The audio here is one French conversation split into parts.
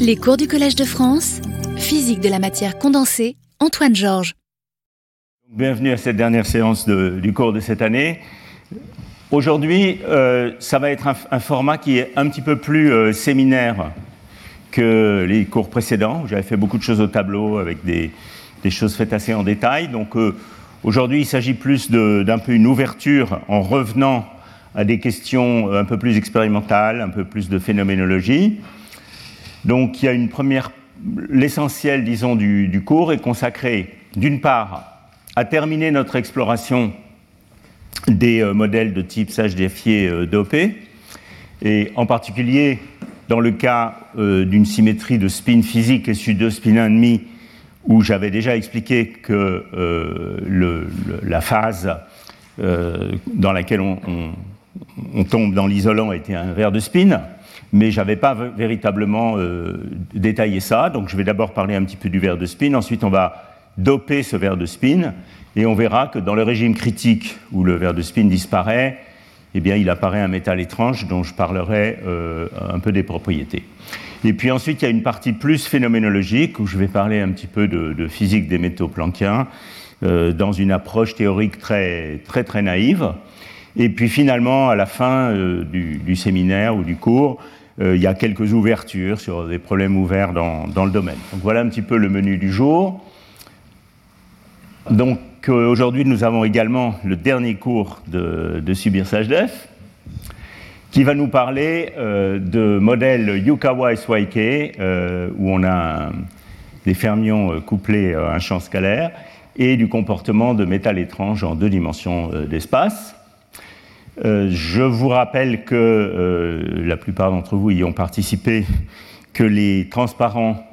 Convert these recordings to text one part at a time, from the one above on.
Les cours du Collège de France, physique de la matière condensée, Antoine Georges. Bienvenue à cette dernière séance du cours de cette année. Aujourd'hui, euh, ça va être un, format qui est un petit peu plus euh, séminaire que les cours précédents. J'avais fait beaucoup de choses au tableau avec des, choses faites assez en détail. Donc euh, aujourd'hui, il s'agit plus d'un peu une ouverture en revenant à des questions un peu plus expérimentales, un peu plus de phénoménologie. Donc il y a une première, l'essentiel, disons, du, cours est consacré, d'une part, à terminer notre exploration des euh, modèles de type sage euh, dopé, et en particulier dans le cas euh, d'une symétrie de spin physique et de spin 1,5, où j'avais déjà expliqué que la phase dans laquelle on, on tombe dans l'isolant était un verre de spin mais je n'avais pas véritablement euh, détaillé ça. Donc je vais d'abord parler un petit peu du verre de spin, ensuite on va doper ce verre de spin, et on verra que dans le régime critique où le verre de spin disparaît, eh bien, il apparaît un métal étrange dont je parlerai euh, un peu des propriétés. Et puis ensuite, il y a une partie plus phénoménologique où je vais parler un petit peu de, physique des métaux planckiens euh, dans une approche théorique très, très, très naïve. Et puis finalement, à la fin du, séminaire ou du cours, il y a quelques ouvertures sur des problèmes ouverts dans, le domaine. Voilà un petit peu le menu du jour. Donc euh, aujourd'hui, nous avons également le dernier cours de, de Subir Def, qui va nous parler euh, de modèle Yukawa SYK, où on a des fermions couplés à un champ scalaire, et du comportement de métal étrange en deux dimensions d'espace. Euh, je vous rappelle que euh, la plupart d'entre vous y ont participé, que les transparents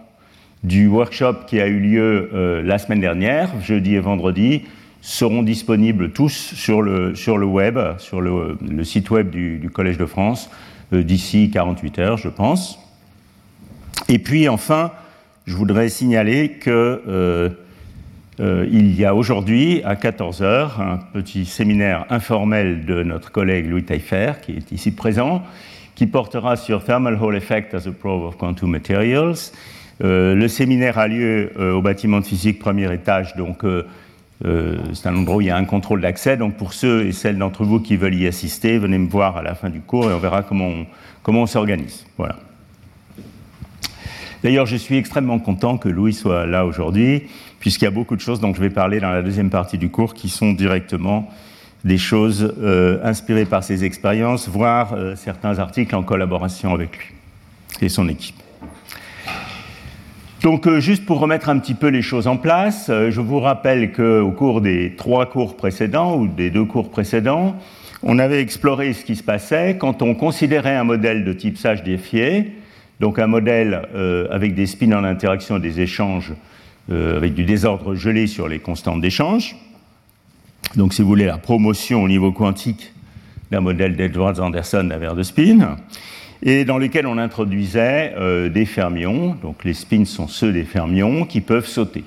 du workshop qui a eu lieu euh, la semaine dernière, jeudi et vendredi, seront disponibles tous sur le, sur le web, sur le, site web du, du, Collège de France, d'ici 48 heures, je pense. Et puis enfin, je voudrais signaler que euh, il y a aujourd'hui, à 14h, un petit séminaire informel de notre collègue Louis Taillefer, qui est ici présent, qui portera sur Thermal Hall Effect as a Proof of Quantum Materials. Euh, le séminaire a lieu euh, au bâtiment de physique, premier étage, donc c'est un endroit où il y a un contrôle d'accès. Donc pour ceux et celles d'entre vous qui veulent y assister, venez me voir à la fin du cours et on verra comment on, comment on s'organise. Voilà. D'ailleurs, je suis extrêmement content que Louis soit là aujourd'hui puisqu'il y a beaucoup de choses dont je vais parler dans la deuxième partie du cours qui sont directement des choses euh, inspirées par ses expériences, voire euh, certains articles en collaboration avec lui et son équipe. Donc, euh, juste pour remettre un petit peu les choses en place, je vous rappelle qu'au cours des trois cours précédents ou des deux cours précédents, on avait exploré ce qui se passait quand on considérait un modèle de type sage défié, donc un modèle avec des spins en interaction des échanges euh, avec du désordre gelé sur les constantes d'échange. Donc, si vous voulez, la promotion au niveau quantique d'un modèle d'Edwards-Anderson d'un verre de spin, et dans lequel on introduisait euh, des fermions. Donc, les spins sont ceux des fermions qui peuvent sauter.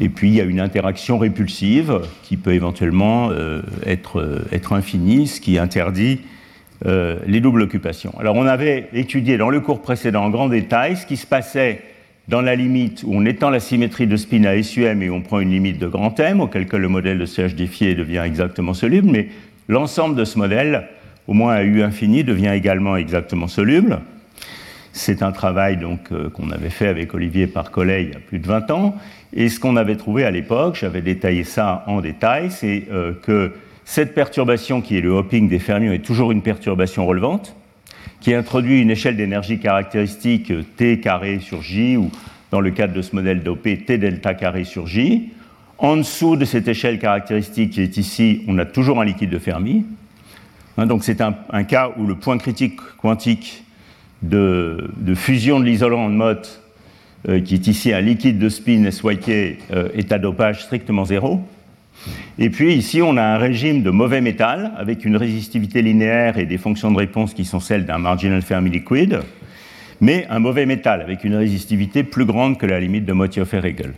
Et puis, il y a une interaction répulsive qui peut éventuellement euh, être, être, infinie, ce qui interdit les doubles occupations. Alors, on avait étudié dans le cours précédent en grand détail ce qui se passait dans la limite où on étend la symétrie de spin à SUM et on prend une limite de grand M, auquel cas le modèle de CH devient exactement soluble, mais l'ensemble de ce modèle, au moins à U infini, devient également exactement soluble. C'est un travail donc euh, qu'on avait fait avec Olivier Parcollet il y a plus de 20 ans. Et ce qu'on avait trouvé à l'époque, j'avais détaillé ça en détail, c'est euh, que cette perturbation qui est le hopping des fermions est toujours une perturbation relevante qui introduit une échelle d'énergie caractéristique T carré sur J, ou dans le cadre de ce modèle d'OP, T delta carré sur J. En dessous de cette échelle caractéristique qui est ici, on a toujours un liquide de Fermi. Hein, donc c'est un, cas où le point critique quantique de, fusion de l'isolant de Mott, euh, qui est ici un liquide de spin SYK, euh, est à dopage strictement zéro. Et puis ici, on a un régime de mauvais métal avec une résistivité linéaire et des fonctions de réponse qui sont celles d'un marginal Fermi liquide, mais un mauvais métal avec une résistivité plus grande que la limite de Mottiofer-Hegel.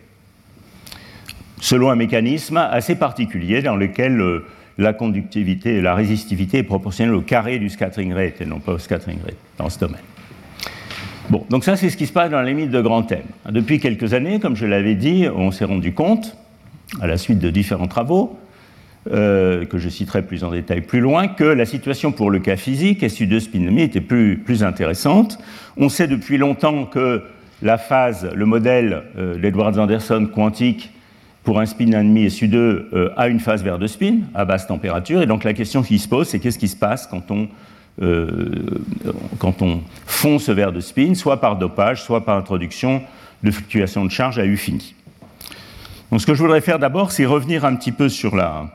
Selon un mécanisme assez particulier dans lequel euh, la conductivité et la résistivité est proportionnelle au carré du scattering rate et non pas au scattering rate dans ce domaine. Bon, donc ça c'est ce qui se passe dans la limite de grand M. Depuis quelques années, comme je l'avais dit, on s'est rendu compte, à la suite de différents travaux, euh, que je citerai plus en détail plus loin, que la situation pour le cas physique, SU2 spin était plus, intéressante. On sait depuis longtemps que la phase, le modèle euh, d'Edwards-Anderson quantique pour un spin ennemi SU2 euh, a une phase vers de spin à basse température. Et donc la question qui se pose, c'est qu'est-ce qui se passe quand on, quand on fond ce verre de spin, soit par dopage, soit par introduction de fluctuations de charge à U fini. Donc ce que je voudrais faire d'abord, c'est revenir un petit peu sur la,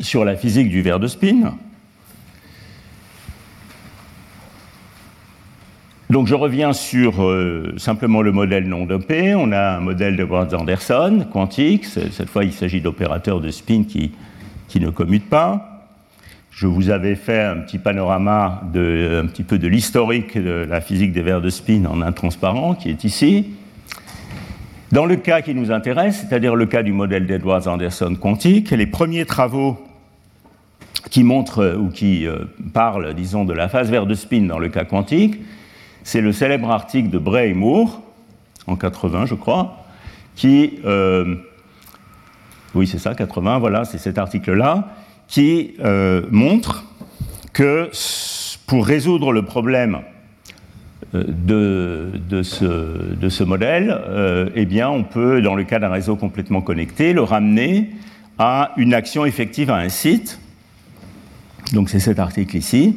sur la physique du verre de spin. Donc je reviens sur euh, simplement le modèle non dopé. On a un modèle de Ward-Anderson quantique. Cette fois, il s'agit d'opérateurs de spin qui, qui, ne commutent pas. Je vous avais fait un petit panorama de, un petit peu de l'historique de la physique des verres de spin en intransparent qui est ici. Dans le cas qui nous intéresse, c'est-à-dire le cas du modèle d'Edwards-Anderson quantique, les premiers travaux qui montrent euh, ou qui euh, parlent, disons, de la phase verte de spin dans le cas quantique, c'est le célèbre article de Bray et Moore, en 80, je crois, qui. Euh, oui, c'est ça, 80, voilà, c'est cet article-là, qui montre que pour résoudre le problème ce, de ce, modèle, euh, eh bien, on peut, dans le cas d'un réseau complètement connecté, le ramener à une action effective à un site. Donc c'est cet article ici.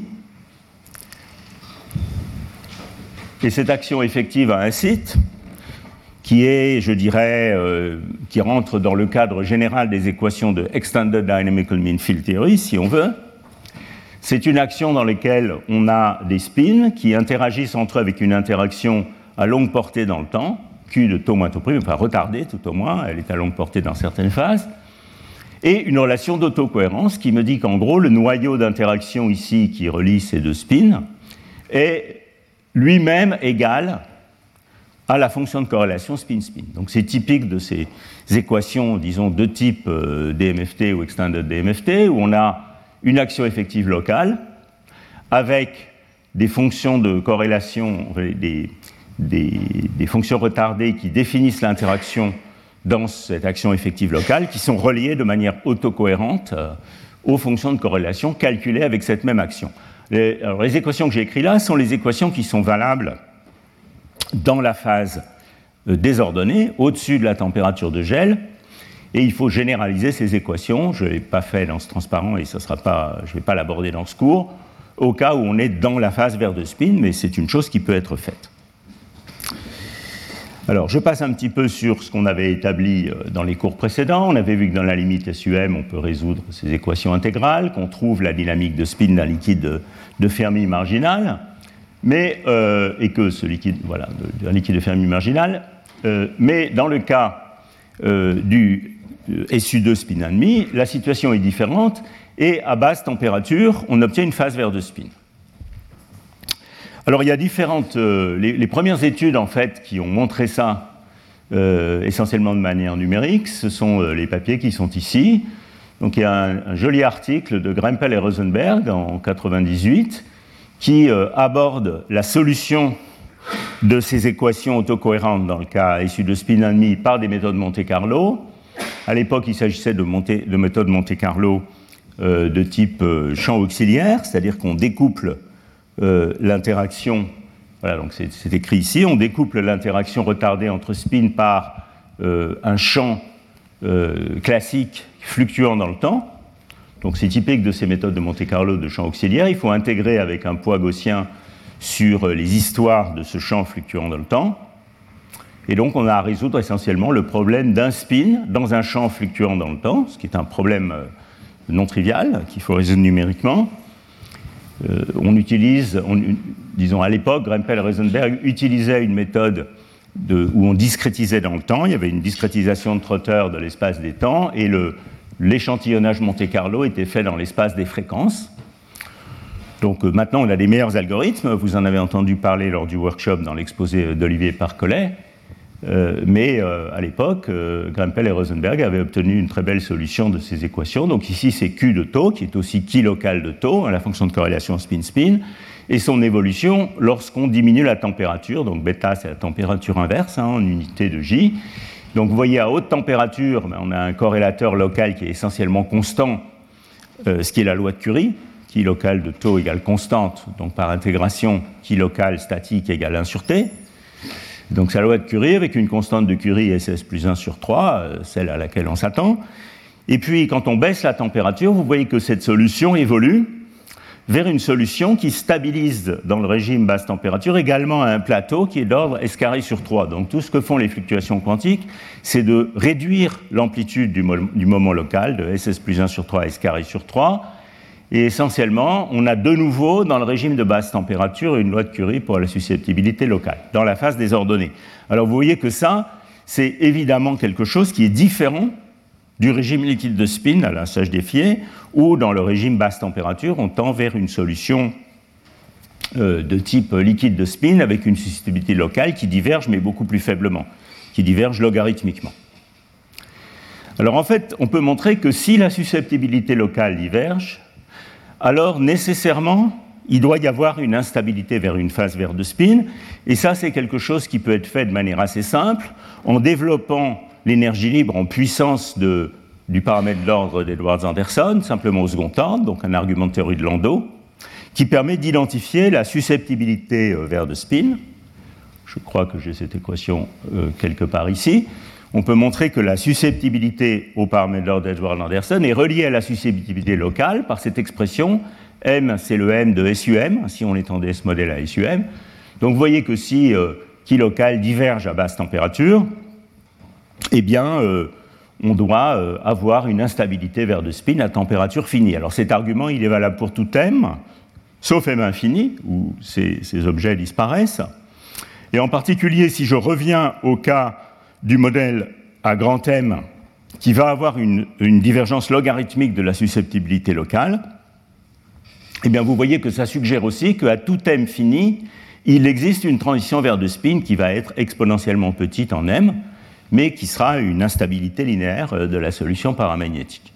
Et cette action effective à un site, qui est, je dirais, euh, qui rentre dans le cadre général des équations de Extended Dynamical Mean Field Theory, si on veut, c'est une action dans laquelle on a des spins qui interagissent entre eux avec une interaction à longue portée dans le temps, Q de taux moins taux prime, enfin retardée tout au moins, elle est à longue portée dans certaines phases, et une relation d'autocohérence qui me dit qu'en gros, le noyau d'interaction ici qui relie ces deux spins est lui-même égal à la fonction de corrélation spin-spin. Donc c'est typique de ces équations, disons, de type euh, DMFT ou extended DMFT, où on a une action effective locale avec des fonctions de corrélation, des, fonctions retardées qui définissent l'interaction dans cette action effective locale, qui sont reliées de manière autocohérente euh, aux fonctions de corrélation calculées avec cette même action. Les, équations que j'ai écrites là sont les équations qui sont valables dans la phase euh, désordonnée, au-dessus de la température de gel, et il faut généraliser ces équations. Je ne l'ai pas fait dans ce transparent et ça sera pas, je ne vais pas l'aborder dans ce cours, au cas où on est dans la phase vert de spin, mais c'est une chose qui peut être faite. Alors, je passe un petit peu sur ce qu'on avait établi euh, dans les cours précédents. On avait vu que dans la limite SUM, on peut résoudre ces équations intégrales, qu'on trouve la dynamique de spin d'un liquide de, Fermi marginal, mais, euh, et que ce liquide, voilà, d'un liquide de Fermi marginal, euh, mais dans le cas du SU2 spin ennemi, la situation est différente et à basse température, on obtient une phase vert de spin. Alors il y a différentes. Euh, les, premières études en fait qui ont montré ça euh, essentiellement de manière numérique, ce sont les papiers qui sont ici. Donc il y a un, joli article de Grempel et Rosenberg en 98 qui aborde la solution de ces équations autocohérentes dans le cas SU de spin ennemi par des méthodes Monte-Carlo à l'époque, il s'agissait de, de, méthodes Monte-Carlo euh, de type euh, champ auxiliaire, c'est-à-dire qu'on découple euh, l'interaction, donc c'est écrit ici, on l'interaction retardée entre spin par un champ classique fluctuant dans le temps. Donc c'est typique de ces méthodes de Monte-Carlo de champ auxiliaire. Il faut intégrer avec un poids gaussien sur les histoires de ce champ fluctuant dans le temps. Et donc on a à résoudre essentiellement le problème d'un spin dans un champ fluctuant dans le temps, ce qui est un problème euh, non trivial qu'il faut résoudre numériquement. Euh, on utilise, disons à l'époque, Grempel et Rosenberg utilisaient une méthode où on discrétisait dans le temps. Il y avait une discrétisation de Trotter de l'espace des temps et l'échantillonnage Monte-Carlo était fait dans l'espace des fréquences. Donc euh, maintenant, on a des meilleurs algorithmes. Vous en avez entendu parler lors du workshop dans l'exposé d'Olivier Parcollet. Euh, mais euh, à l'époque, euh, Grempel et Rosenberg avaient obtenu une très belle solution de ces équations. Donc ici, c'est Q de taux, qui est aussi Q local de taux, hein, la fonction de corrélation spin-spin. et son évolution lorsqu'on diminue la température. Donc bêta, c'est la température inverse hein, en unité de J. Donc vous voyez, à haute température, ben, on a un corrélateur local qui est essentiellement constant, euh, ce qui est la loi de Curie, qui local de taux égale constante, donc par intégration, qui local statique égale 1 sur T. Donc la loi de Curie avec une constante de Curie SS plus 1 sur 3, euh, celle à laquelle on s'attend. Et puis quand on baisse la température, vous voyez que cette solution évolue vers une solution qui stabilise dans le régime basse température également à un plateau qui est d'ordre S carré sur 3. Donc tout ce que font les fluctuations quantiques, c'est de réduire l'amplitude du, du, moment local de SS plus 1 sur 3 S carré sur 3. Et essentiellement, on a de nouveau dans le régime de basse température une loi de Curie pour la susceptibilité locale, dans la phase des ordonnées. Alors vous voyez que ça, c'est évidemment quelque chose qui est différent du régime liquide de spin à la sage défié, où dans le régime basse température, on tend vers une solution euh, de type liquide de spin avec une susceptibilité locale qui diverge, mais beaucoup plus faiblement, qui diverge logarithmiquement. Alors en fait, on peut montrer que si la susceptibilité locale diverge, alors nécessairement, il doit y avoir une instabilité vers une phase verte de spin, et ça c'est quelque chose qui peut être fait de manière assez simple, en développant l'énergie libre en puissance du paramètre d'ordre d'Edwards-Anderson, simplement au second ordre, donc un argument de théorie de Landau, qui permet d'identifier la susceptibilité euh, vers de spin. Je crois que j'ai cette équation euh, quelque part ici. On peut montrer que la susceptibilité au paramètre d'ordre d'Edwards-Anderson est reliée à la susceptibilité locale par cette expression M, c'est le M de SUM, si on étendait ce modèle à SUM. Donc vous voyez que si euh, qui local diverge à basse température, eh bien, euh, on doit euh, avoir une instabilité vers de spin à température finie. Alors cet argument, il est valable pour tout M, sauf M infini, où ces, objets disparaissent. Et en particulier, si je reviens au cas du modèle à grand M, qui va avoir une, divergence logarithmique de la susceptibilité locale, eh bien, vous voyez que ça suggère aussi qu'à tout M fini, il existe une transition vers de spin qui va être exponentiellement petite en M, mais qui sera une instabilité linéaire euh, de la solution paramagnétique.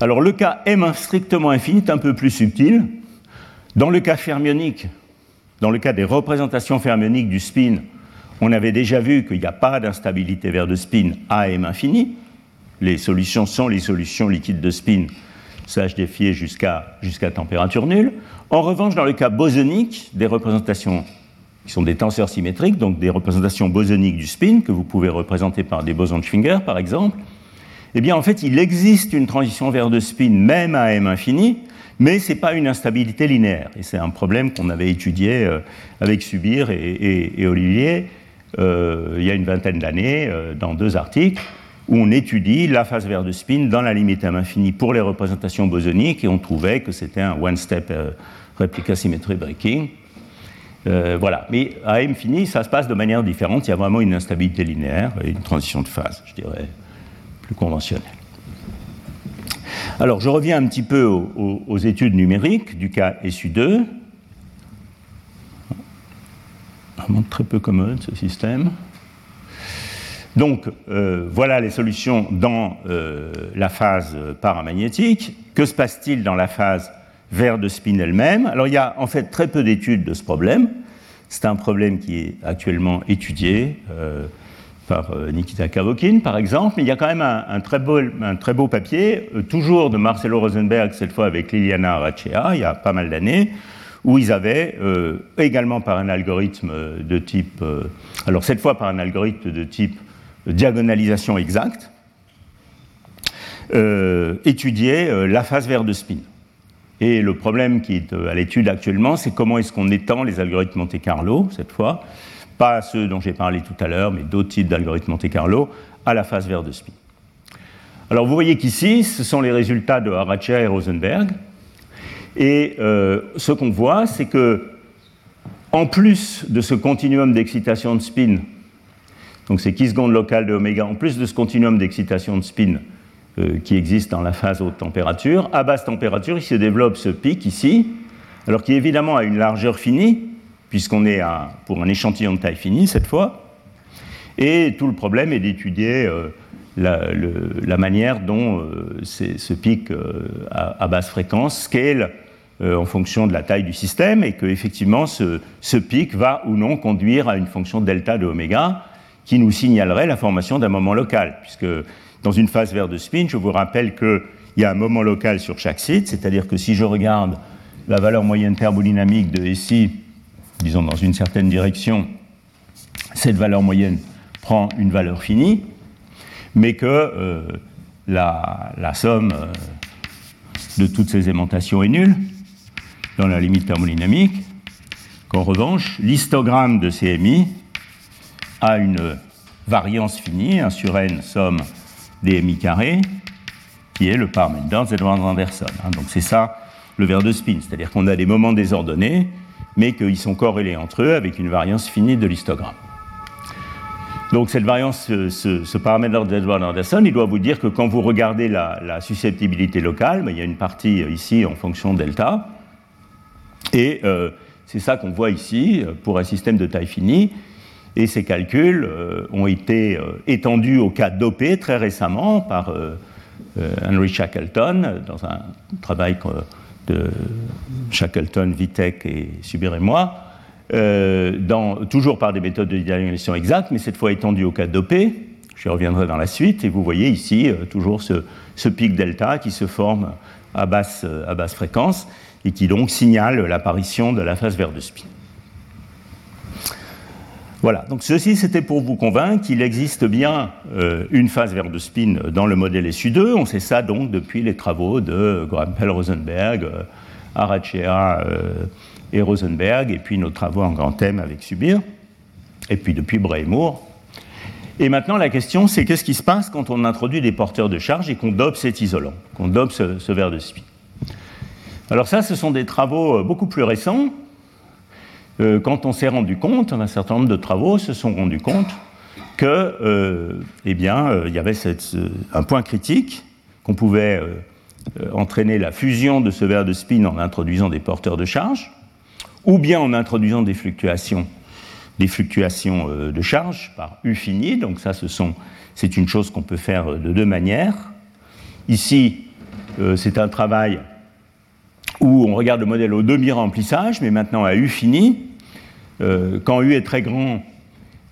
Alors le cas M strictement infini est un peu plus subtil. Dans le cas fermionique, dans le cas des représentations fermioniques du spin, on avait déjà vu qu'il n'y a pas d'instabilité vers de spin à M infini. Les solutions sont les solutions liquides de spin, défier jusqu'à jusqu'à température nulle. En revanche, dans le cas bosonique, des représentations qui sont des tenseurs symétriques, donc des représentations bosoniques du spin, que vous pouvez représenter par des bosons de Schwinger, par exemple, eh bien, en fait, il existe une transition vers de spin même à m infini, mais ce n'est pas une instabilité linéaire. Et c'est un problème qu'on avait étudié euh, avec Subir et, Olivier euh, il y a une vingtaine d'années, euh, dans deux articles, où on étudie la phase vers de spin dans la limite m infini pour les représentations bosoniques, et on trouvait que c'était un one-step replica symmetry breaking. Euh, voilà. Mais à M fini, ça se passe de manière différente. Il y a vraiment une instabilité linéaire et une transition de phase, je dirais, plus conventionnelle. Alors, je reviens un petit peu aux, études numériques du cas SU2. Très peu commode ce système. Donc, euh, voilà les solutions dans euh, la phase paramagnétique. Que se passe-t-il dans la phase vers de spin elle-même? Alors il y a en fait très peu d'études de ce problème. C'est un problème qui est actuellement étudié euh, par Nikita Kavokin, par exemple, mais il y a quand même un, très, beau, un très, beau, papier, toujours de Marcelo Rosenberg, cette fois avec Liliana Arachea, il y a pas mal d'années, où ils avaient, également par un algorithme de type, alors cette fois par un algorithme de type diagonalisation exacte, étudié la phase vers de spin. Et le problème qui est euh, à l'étude actuellement, c'est comment est-ce qu'on étend les algorithmes Monte Carlo, cette fois, pas ceux dont j'ai parlé tout à l'heure, mais d'autres types d'algorithmes Monte Carlo, à la phase vert de spin. Alors vous voyez qu'ici, ce sont les résultats de Haraccia et Rosenberg. Et euh, ce qu'on voit, c'est que, en plus de ce continuum d'excitation de spin, donc c'est qui seconde locale de oméga, en plus de ce continuum d'excitation de spin euh, qui existe dans la phase haute température. À basse température, il se développe ce pic ici, alors qui évidemment a une largeur finie, puisqu'on est pour un échantillon de taille finie cette fois. Et tout le problème est d'étudier euh, la, manière dont ce pic à, basse fréquence scale en fonction de la taille du système et que effectivement ce, ce, pic va ou non conduire à une fonction delta de oméga qui nous signalerait la formation d'un moment local, puisque dans une phase verte de spin, je vous rappelle qu'il y a un moment local sur chaque site, c'est-à-dire que si je regarde la valeur moyenne thermodynamique de SI, disons dans une certaine direction, cette valeur moyenne prend une valeur finie, mais que euh, la, somme euh, de toutes ces aimantations est nulle dans la limite thermodynamique, qu'en revanche, l'histogramme de CMI a une variance finie, 1 sur n somme des mi carrés, qui est le Parmenion z Anderson. Hein. Donc c'est ça le verre de spin, c'est-à-dire qu'on a des moments désordonnés, mais qu'ils sont corrélés entre eux avec une variance finie de l'histogramme. Donc cette variance, ce, paramètre d'Edward Anderson, il doit vous dire que quand vous regardez la, susceptibilité locale, ben, il y a une partie ici en fonction delta, et euh, c'est ça qu'on voit ici pour un système de taille finie. Et ces calculs euh, ont été euh, étendus au cas dopé très récemment par Henry Shackleton dans un travail de Shackleton, Vitek et Subir et moi, toujours par des méthodes de diagonalisation exactes, mais cette fois étendues au cas dopé. Je reviendrai dans la suite. Et vous voyez ici toujours ce, ce, pic delta qui se forme à basse, à basse fréquence et qui donc signale l'apparition de la phase verte de spin. Voilà, donc ceci c'était pour vous convaincre qu'il existe bien euh, une phase verte de spin dans le modèle SU2. On sait ça donc depuis les travaux de Graham Rosenberg, euh, Arachea euh, et Rosenberg, et puis nos travaux en grand thème avec Subir, et puis depuis Bray Moore. Et maintenant la question c'est qu'est-ce qui se passe quand on introduit des porteurs de charge et qu'on dope cet isolant, qu'on dope ce, ce verre de spin? Alors ça, ce sont des travaux euh, beaucoup plus récents. Euh, quand on s'est rendu compte, un certain nombre de travaux se sont rendus compte que, euh, eh bien, il y avait un point critique qu'on pouvait entraîner la fusion de ce verre de spin en introduisant des porteurs de charge, ou bien en introduisant des fluctuations, des fluctuations de charge par U fini. Donc ça, c'est une chose qu'on peut faire de deux manières. Ici, c'est un travail où on regarde le modèle au demi-remplissage, mais maintenant à U fini. Euh, quand U est très grand,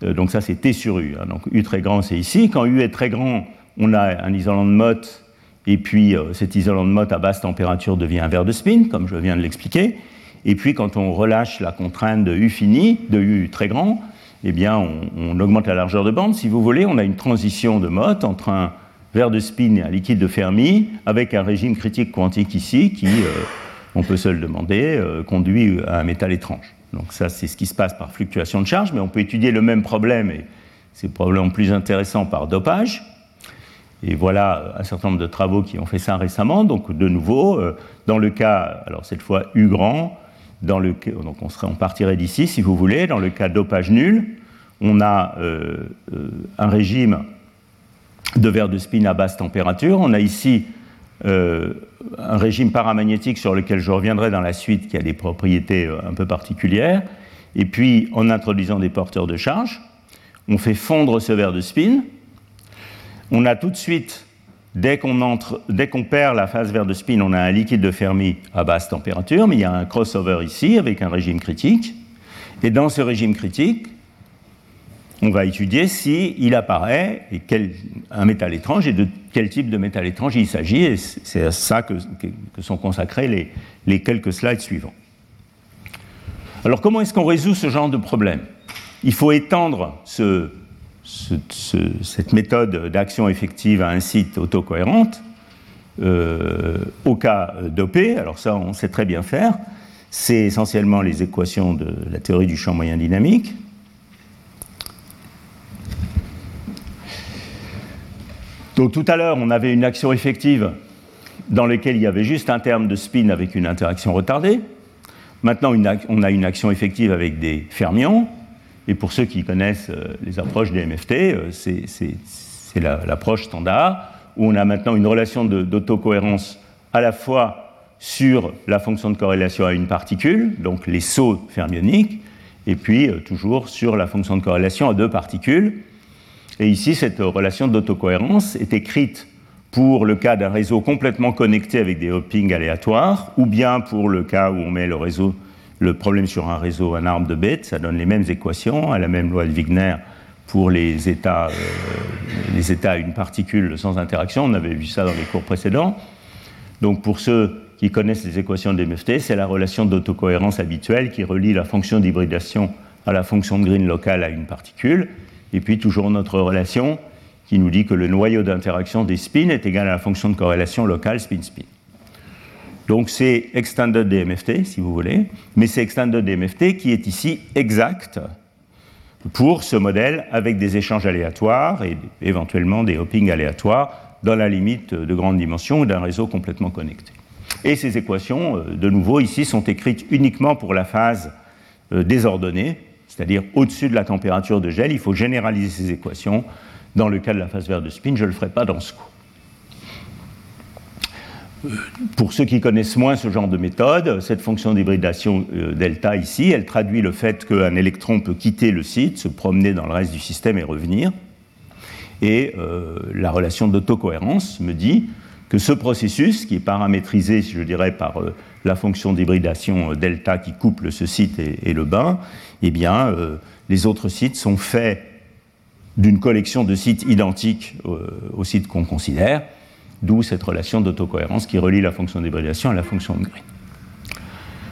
euh, donc ça c'est T sur U, hein, donc U très grand c'est ici. Quand U est très grand, on a un isolant de Mott, et puis euh, cet isolant de Mott à basse température devient un verre de spin, comme je viens de l'expliquer. Et puis quand on relâche la contrainte de U fini, de U très grand, eh bien on, augmente la largeur de bande. Si vous voulez, on a une transition de Mott entre un verre de spin et un liquide de Fermi, avec un régime critique quantique ici qui on peut se le demander, euh, conduit à un métal étrange. Donc ça, c'est ce qui se passe par fluctuation de charge, mais on peut étudier le même problème, et c'est probablement plus intéressant par dopage. Et voilà un certain nombre de travaux qui ont fait ça récemment. Donc de nouveau, euh, dans le cas, alors cette fois U grand, dans le, donc on, partirait d'ici si vous voulez, dans le cas dopage nul, on a euh, un régime de verre de spin à basse température. On a ici euh, un régime paramagnétique sur lequel je reviendrai dans la suite, qui a des propriétés euh, un peu particulières. Et puis, en introduisant des porteurs de charge, on fait fondre ce verre de spin. On a tout de suite, dès qu'on perd la phase verre de spin, on a un liquide de Fermi à basse température, mais il y a un crossover ici avec un régime critique. Et dans ce régime critique, on va étudier s'il il apparaît un métal étrange et de quel type de métal étrange il s'agit. C'est à ça que, sont consacrés les, quelques slides suivants. Alors comment est-ce qu'on résout ce genre de problème? Il faut étendre ce, cette méthode d'action effective à un site autocohérente euh, au cas dopé. Alors ça, on sait très bien faire. C'est essentiellement les équations de la théorie du champ moyen dynamique. Donc tout à l'heure, on avait une action effective dans laquelle il y avait juste un terme de spin avec une interaction retardée. Maintenant, on a une action effective avec des fermions. Et pour ceux qui connaissent euh, les approches des MFT, euh, c'est l'approche standard où on a maintenant une relation d'autocohérence à la fois sur la fonction de corrélation à une particule, donc les sauts fermioniques, et puis euh, toujours sur la fonction de corrélation à deux particules. Et ici, cette relation d'autocohérence est écrite pour le cas d'un réseau complètement connecté avec des hoppings aléatoires, ou bien pour le cas où on met le, réseau, le problème sur un réseau, un arbre de bêtes, ça donne les mêmes équations, à la même loi de Wigner pour les états, euh, les états à une particule sans interaction. On avait vu ça dans les cours précédents. Donc pour ceux qui connaissent les équations de MFT, c'est la relation d'autocohérence habituelle qui relie la fonction d'hybridation à la fonction de Green locale à une particule. Et puis toujours notre relation qui nous dit que le noyau d'interaction des spins est égal à la fonction de corrélation locale spin-spin. Donc c'est extended DMFT, si vous voulez, mais c'est extended DMFT qui est ici exact pour ce modèle avec des échanges aléatoires et éventuellement des hoppings aléatoires dans la limite de grande dimension ou d'un réseau complètement connecté. Et ces équations, euh, de nouveau, ici, sont écrites uniquement pour la phase euh, désordonnée, c'est-à-dire au-dessus de la température de gel. Il faut généraliser ces équations dans le cas de la phase verte de spin, je ne le ferai pas dans ce cours. Pour ceux qui connaissent moins ce genre de méthode, cette fonction d'hybridation euh, delta ici, elle traduit le fait qu'un électron peut quitter le site, se promener dans le reste du système et revenir. Et euh, la relation d'autocohérence me dit que ce processus, qui est paramétrisé, je dirais, par euh, la fonction d'hybridation delta qui couple ce site et, le bain, eh bien, les autres sites sont faits d'une collection de sites identiques aux sites qu'on considère, d'où cette relation d'autocohérence qui relie la fonction d'hybridation à la fonction de Green.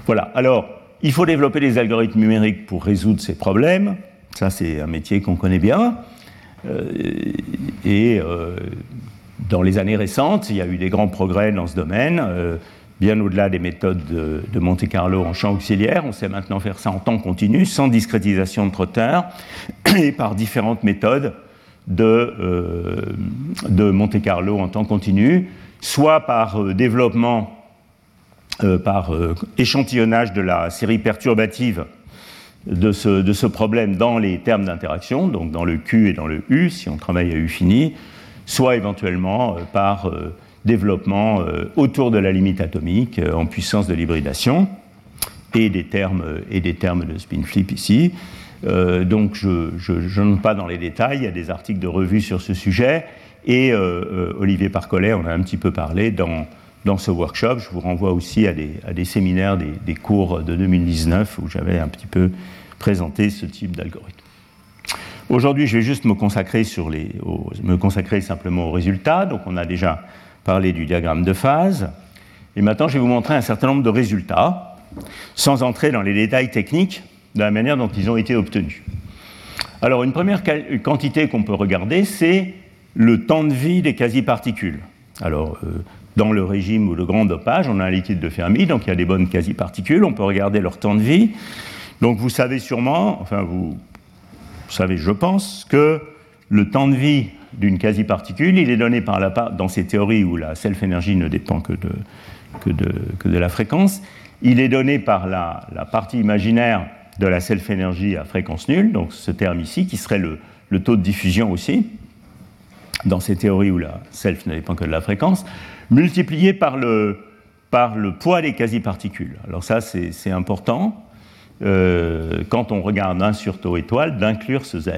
Voilà, alors il faut développer des algorithmes numériques pour résoudre ces problèmes, ça c'est un métier qu'on connaît bien, euh, et euh, dans les années récentes, il y a eu des grands progrès dans ce domaine. Bien au-delà des méthodes de, Monte-Carlo en champ auxiliaire. On sait maintenant faire ça en temps continu, sans discrétisation de trotteur, et par différentes méthodes de, euh, Monte-Carlo en temps continu, soit par euh, développement, euh, par échantillonnage de la série perturbative de ce, problème dans les termes d'interaction, donc dans le Q et dans le U, si on travaille à U fini, soit éventuellement par développement euh, autour de la limite atomique euh, en puissance de l'hybridation et des termes, euh, et des termes de spin flip ici. donc je n'entre pas dans les détails, il y a des articles de revue sur ce sujet et Olivier Parcollet en a un petit peu parlé dans, dans ce workshop. Je vous renvoie aussi à des, à des séminaires des, des, cours de 2019 où j'avais un petit peu présenté ce type d'algorithme. Aujourd'hui, je vais juste me consacrer, sur les, me consacrer simplement aux résultats. Donc on a déjà parler du diagramme de phase. Et maintenant, je vais vous montrer un certain nombre de résultats, sans entrer dans les détails techniques de la manière dont ils ont été obtenus. Alors, une première quantité qu'on peut regarder, c'est le temps de vie des quasi-particules. Alors, euh, dans le régime ou le grand dopage, on a un liquide de Fermi, donc il y a des bonnes quasi-particules, on peut regarder leur temps de vie. Donc, vous savez sûrement, enfin, vous savez, je pense, que le temps de vie d'une quasi-particule, il est donné par la part, dans ces théories où la self-énergie ne dépend que de, que, de, que de, la fréquence, il est donné par la, la partie imaginaire de la self-énergie à fréquence nulle, donc ce terme ici, qui serait le, le, taux de diffusion aussi, dans ces théories où la self ne dépend que de la fréquence, multiplié par le, par le poids des quasi-particules. Alors ça, c'est important, euh, quand on regarde un sur taux étoile, d'inclure ce Z,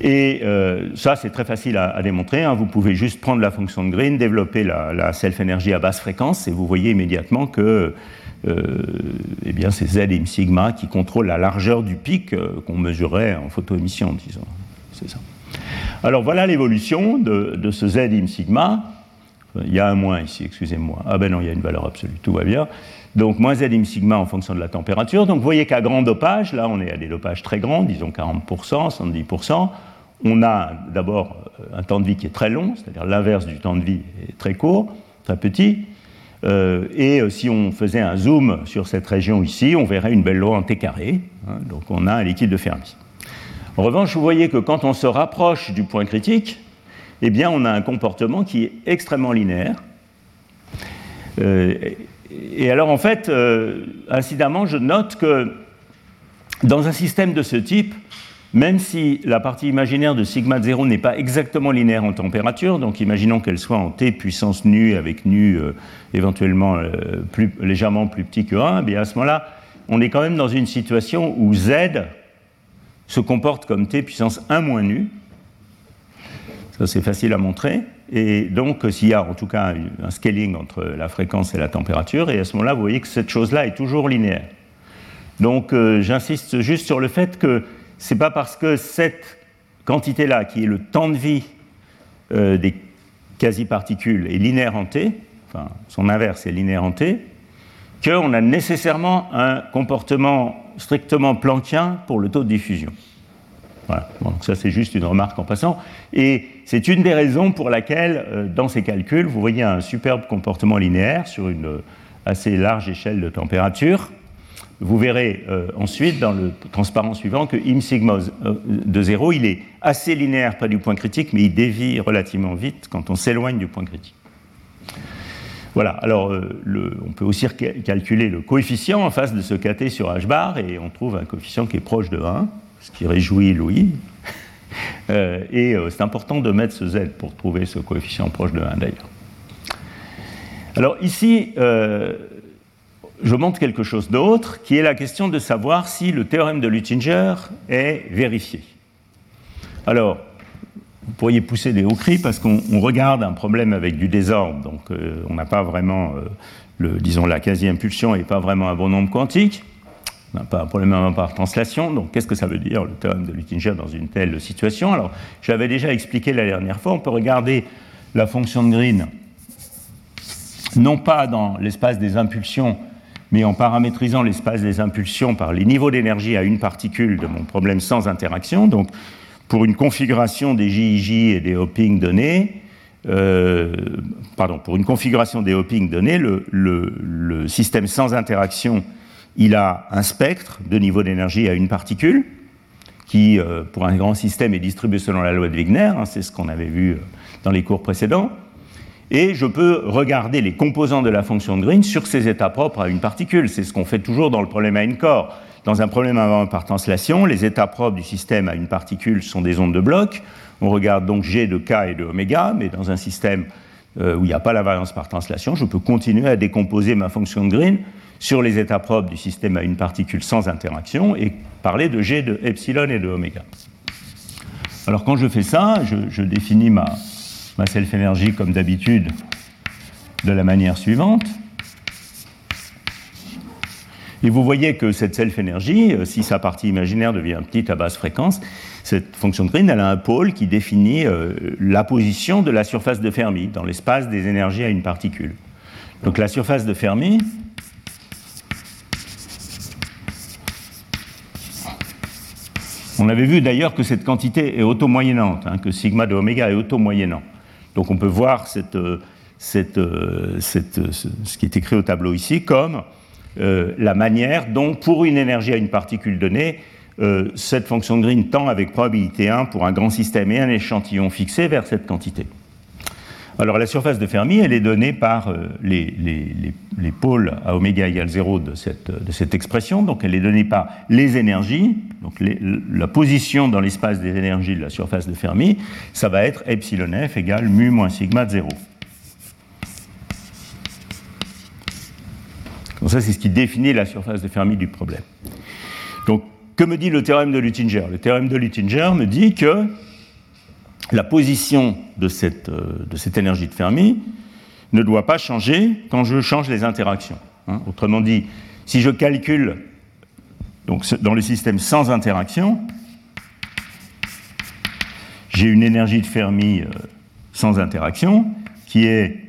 et euh, ça, c'est très facile à, démontrer. Hein. Vous pouvez juste prendre la fonction de Green, développer la, self-énergie à basse fréquence, et vous voyez immédiatement que euh, eh bien, c'est Z et sigma qui contrôlent la largeur du pic euh, qu'on mesurait en photoémission, disons. C'est ça. Alors voilà l'évolution de, de, ce Z im sigma. Il y a un moins ici, excusez-moi. Ah ben non, il y a une valeur absolue, tout va bien. Donc moins Z sigma en fonction de la température. Donc vous voyez qu'à grand dopage, là on est à des dopages très grands, disons 40%, 70%, on a d'abord un temps de vie qui est très long, c'est-à-dire l'inverse du temps de vie est très court, très petit. Euh, et euh, si on faisait un zoom sur cette région ici, on verrait une belle loi en T carré. Hein, donc on a un liquide de Fermi. En revanche, vous voyez que quand on se rapproche du point critique, eh bien, on a un comportement qui est extrêmement linéaire. Euh, et alors, en fait, euh, incidemment, je note que dans un système de ce type, même si la partie imaginaire de sigma de 0 n'est pas exactement linéaire en température, donc imaginons qu'elle soit en T puissance nu, avec nu euh, éventuellement euh, légèrement plus petit que 1, eh bien à ce moment-là, on est quand même dans une situation où Z se comporte comme T puissance 1 moins nu. Ça, c'est facile à montrer. Et donc s'il y a en tout cas un scaling entre la fréquence et la température, et à ce moment-là, vous voyez que cette chose-là est toujours linéaire. Donc euh, j'insiste juste sur le fait que ce n'est pas parce que cette quantité-là, qui est le temps de vie euh, des quasi-particules, est linéaire en T, enfin son inverse est linéaire en T, qu'on a nécessairement un comportement strictement planckien pour le taux de diffusion. Voilà. donc ça c'est juste une remarque en passant. Et c'est une des raisons pour laquelle, euh, dans ces calculs, vous voyez un superbe comportement linéaire sur une euh, assez large échelle de température. Vous verrez euh, ensuite dans le transparent suivant que im sigma de 0, il est assez linéaire près du point critique, mais il dévie relativement vite quand on s'éloigne du point critique. Voilà, alors on peut aussi calculer le coefficient en face de ce kt sur h bar, et on trouve un coefficient qui est proche de 1 ce qui réjouit Louis. Euh, et euh, c'est important de mettre ce z pour trouver ce coefficient proche de 1 d'ailleurs. Alors ici, euh, je montre quelque chose d'autre, qui est la question de savoir si le théorème de Luttinger est vérifié. Alors, vous pourriez pousser des hauts cris parce qu'on regarde un problème avec du désordre, donc on n'a pas vraiment, le, disons, la quasi-impulsion n'est pas vraiment un bon nombre quantique. On n'a pas un problème par translation. Donc, qu'est-ce que ça veut dire, le théorème de Luttinger, dans une telle situation? Alors, j'avais déjà expliqué la dernière fois, on peut regarder la fonction de Green, non pas dans l'espace des impulsions, mais en paramétrisant l'espace des impulsions par les niveaux d'énergie à une particule de mon problème sans interaction. Donc, pour une configuration des JIJ et des hopping donnés, euh, pardon, pour une configuration des hopping donnés, le système sans interaction il a un spectre de niveau d'énergie à une particule, qui, euh, pour un grand système, est distribué selon la loi de Wigner, hein, c'est ce qu'on avait vu euh, dans les cours précédents, et je peux regarder les composants de la fonction de Green sur ses états propres à une particule. C'est ce qu'on fait toujours dans le problème à une corps. Dans un problème par translation, les états propres du système à une particule sont des ondes de bloc. On regarde donc G de K et de oméga, mais dans un système euh, où il n'y a pas la variance par translation, je peux continuer à décomposer ma fonction de Green sur les états propres du système à une particule sans interaction et parler de G de epsilon et de oméga. Alors quand je fais ça, je, définis ma, self-énergie comme d'habitude de la manière suivante. Et vous voyez que cette self-énergie, euh, si sa partie imaginaire devient petite à basse fréquence, cette fonction de Green, elle a un pôle qui définit euh, la position de la surface de Fermi dans l'espace des énergies à une particule. Donc la surface de Fermi, On avait vu d'ailleurs que cette quantité est auto-moyennante, hein, que sigma de oméga est auto-moyennant. Donc on peut voir euh, euh, ce qui est écrit au tableau ici comme euh, la manière dont, pour une énergie à une particule donnée, cette fonction de Green tend avec probabilité 1 pour un grand système et un échantillon fixé vers cette quantité. Alors la surface de Fermi, elle est donnée par euh, les, pôles à oméga égale 0 de cette, de cette, expression, donc elle est donnée par les énergies, donc la position dans l'espace des énergies de la surface de Fermi, ça va être epsilon f égale mu moins sigma de 0. Donc ça, c'est ce qui définit la surface de Fermi du problème. Donc, que me dit le théorème de Luttinger? Le théorème de Luttinger me dit que la position de cette, euh, de cette, énergie de Fermi ne doit pas changer quand je change les interactions. Hein. Autrement dit, si je calcule dans le système sans interaction, j'ai une énergie de Fermi euh, sans interaction qui est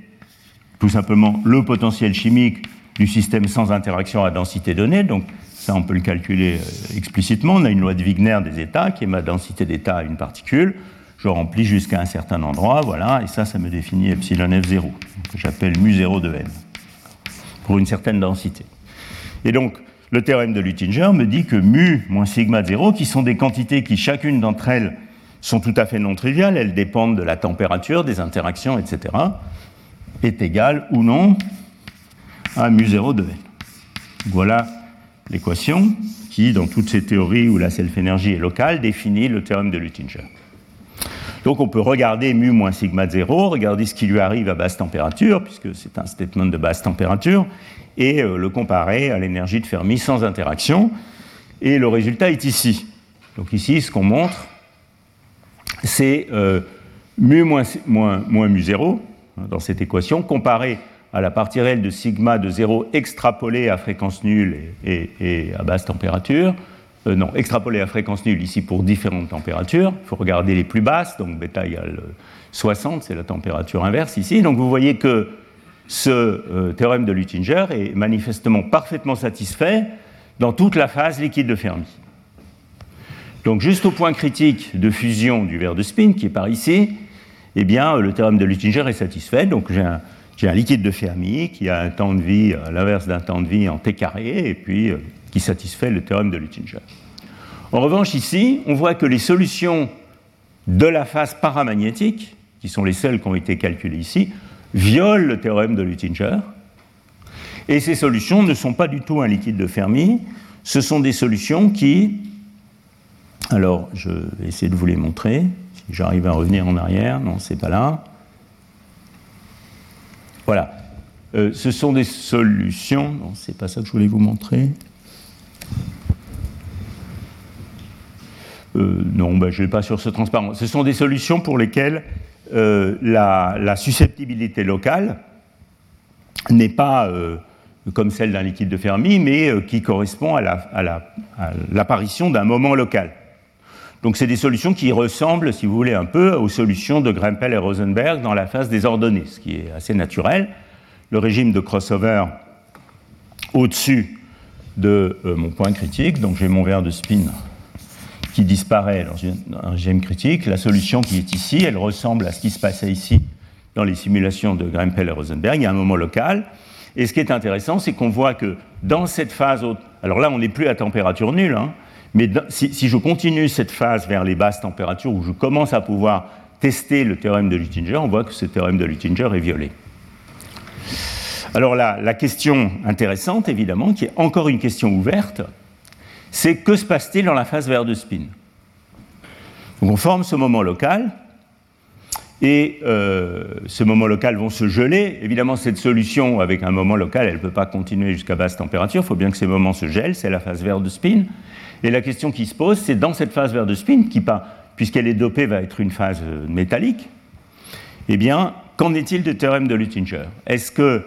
tout simplement le potentiel chimique du système sans interaction à densité donnée. Donc ça, on peut le calculer euh, explicitement. On a une loi de Wigner des états qui est ma densité d'état à une particule je remplis jusqu'à un certain endroit, voilà, et ça, ça me définit epsilon f0, que j'appelle mu0 de n, pour une certaine densité. Et donc, le théorème de Luttinger me dit que mu moins sigma de 0, qui sont des quantités qui, chacune d'entre elles, sont tout à fait non triviales, elles dépendent de la température, des interactions, etc., est égal ou non à mu0 de n. Voilà l'équation qui, dans toutes ces théories où la self-énergie est locale, définit le théorème de Luttinger. Donc on peut regarder mu moins sigma de 0, regarder ce qui lui arrive à basse température, puisque c'est un statement de basse température, et euh, le comparer à l'énergie de Fermi sans interaction. Et le résultat est ici. Donc ici, ce qu'on montre, c'est euh, mu moins, mu 0 hein, dans cette équation, comparé à la partie réelle de sigma de 0 extrapolée à fréquence nulle et, à basse température. Euh, non, extrapolée à fréquence nulle ici pour différentes températures. Il faut regarder les plus basses, donc bêta égale 60, c'est la température inverse ici. Donc vous voyez que ce euh, théorème de Luttinger est manifestement parfaitement satisfait dans toute la phase liquide de Fermi. Donc juste au point critique de fusion du verre de spin, qui est par ici, eh bien, le théorème de Luttinger est satisfait. Donc j'ai un, liquide de Fermi qui a un temps de vie à l'inverse d'un temps de vie en t carré, et puis euh, qui satisfait le théorème de Luttinger. En revanche, ici, on voit que les solutions de la phase paramagnétique, qui sont les seules qui ont été calculées ici, violent le théorème de Luttinger. Et ces solutions ne sont pas du tout un liquide de Fermi, ce sont des solutions qui, alors je vais essayer de vous les montrer, si j'arrive à revenir en arrière, non, c'est pas là. Voilà, euh, ce sont des solutions, non, c'est pas ça que je voulais vous montrer. Euh, non, ben, je ne vais pas sur ce transparent. Ce sont des solutions pour lesquelles euh, la, susceptibilité locale n'est pas euh, comme celle d'un liquide de Fermi, mais qui correspond à l'apparition d'un moment local. Donc c'est des solutions qui ressemblent, si vous voulez, un peu aux solutions de Grempel et Rosenberg dans la phase des ordonnées, ce qui est assez naturel. Le régime de crossover au-dessus de mon point critique, donc j'ai mon verre de spin qui disparaît dans un régime critique. La solution qui est ici, elle ressemble à ce qui se passait ici dans les simulations de Grempel et Rosenberg. Il y a un moment local. Et ce qui est intéressant, c'est qu'on voit que dans cette phase, alors là, on n'est plus à température nulle, hein, mais si, je continue cette phase vers les basses températures où je commence à pouvoir tester le théorème de Luttinger, on voit que ce théorème de Luttinger est violé. Alors là, la question intéressante, évidemment, qui est encore une question ouverte, c'est que se passe-t-il dans la phase vert de spin? On forme ce moment local, et euh, ce moment local vont se geler. Évidemment, cette solution avec un moment local, elle ne peut pas continuer jusqu'à basse température, il faut bien que ces moments se gèlent, c'est la phase vert de spin. Et la question qui se pose, c'est dans cette phase vert de spin, qui, puisqu'elle est dopée, va être une phase euh, métallique, eh bien, qu'en est-il du théorème de Luttinger? Est-ce que,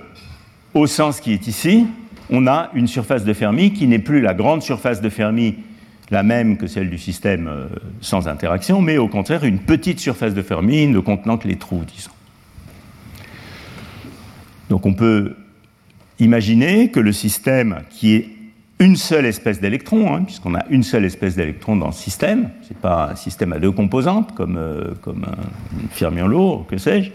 au sens qui est ici, on a une surface de Fermi qui n'est plus la grande surface de Fermi, la même que celle du système euh, sans interaction, mais au contraire une petite surface de Fermi ne contenant que les trous, disons. Donc on peut imaginer que le système qui est une seule espèce d'électron, hein, puisqu'on a une seule espèce d'électron dans le système, ce n'est pas un système à deux composantes comme, euh, comme un fermion lourd, que sais-je.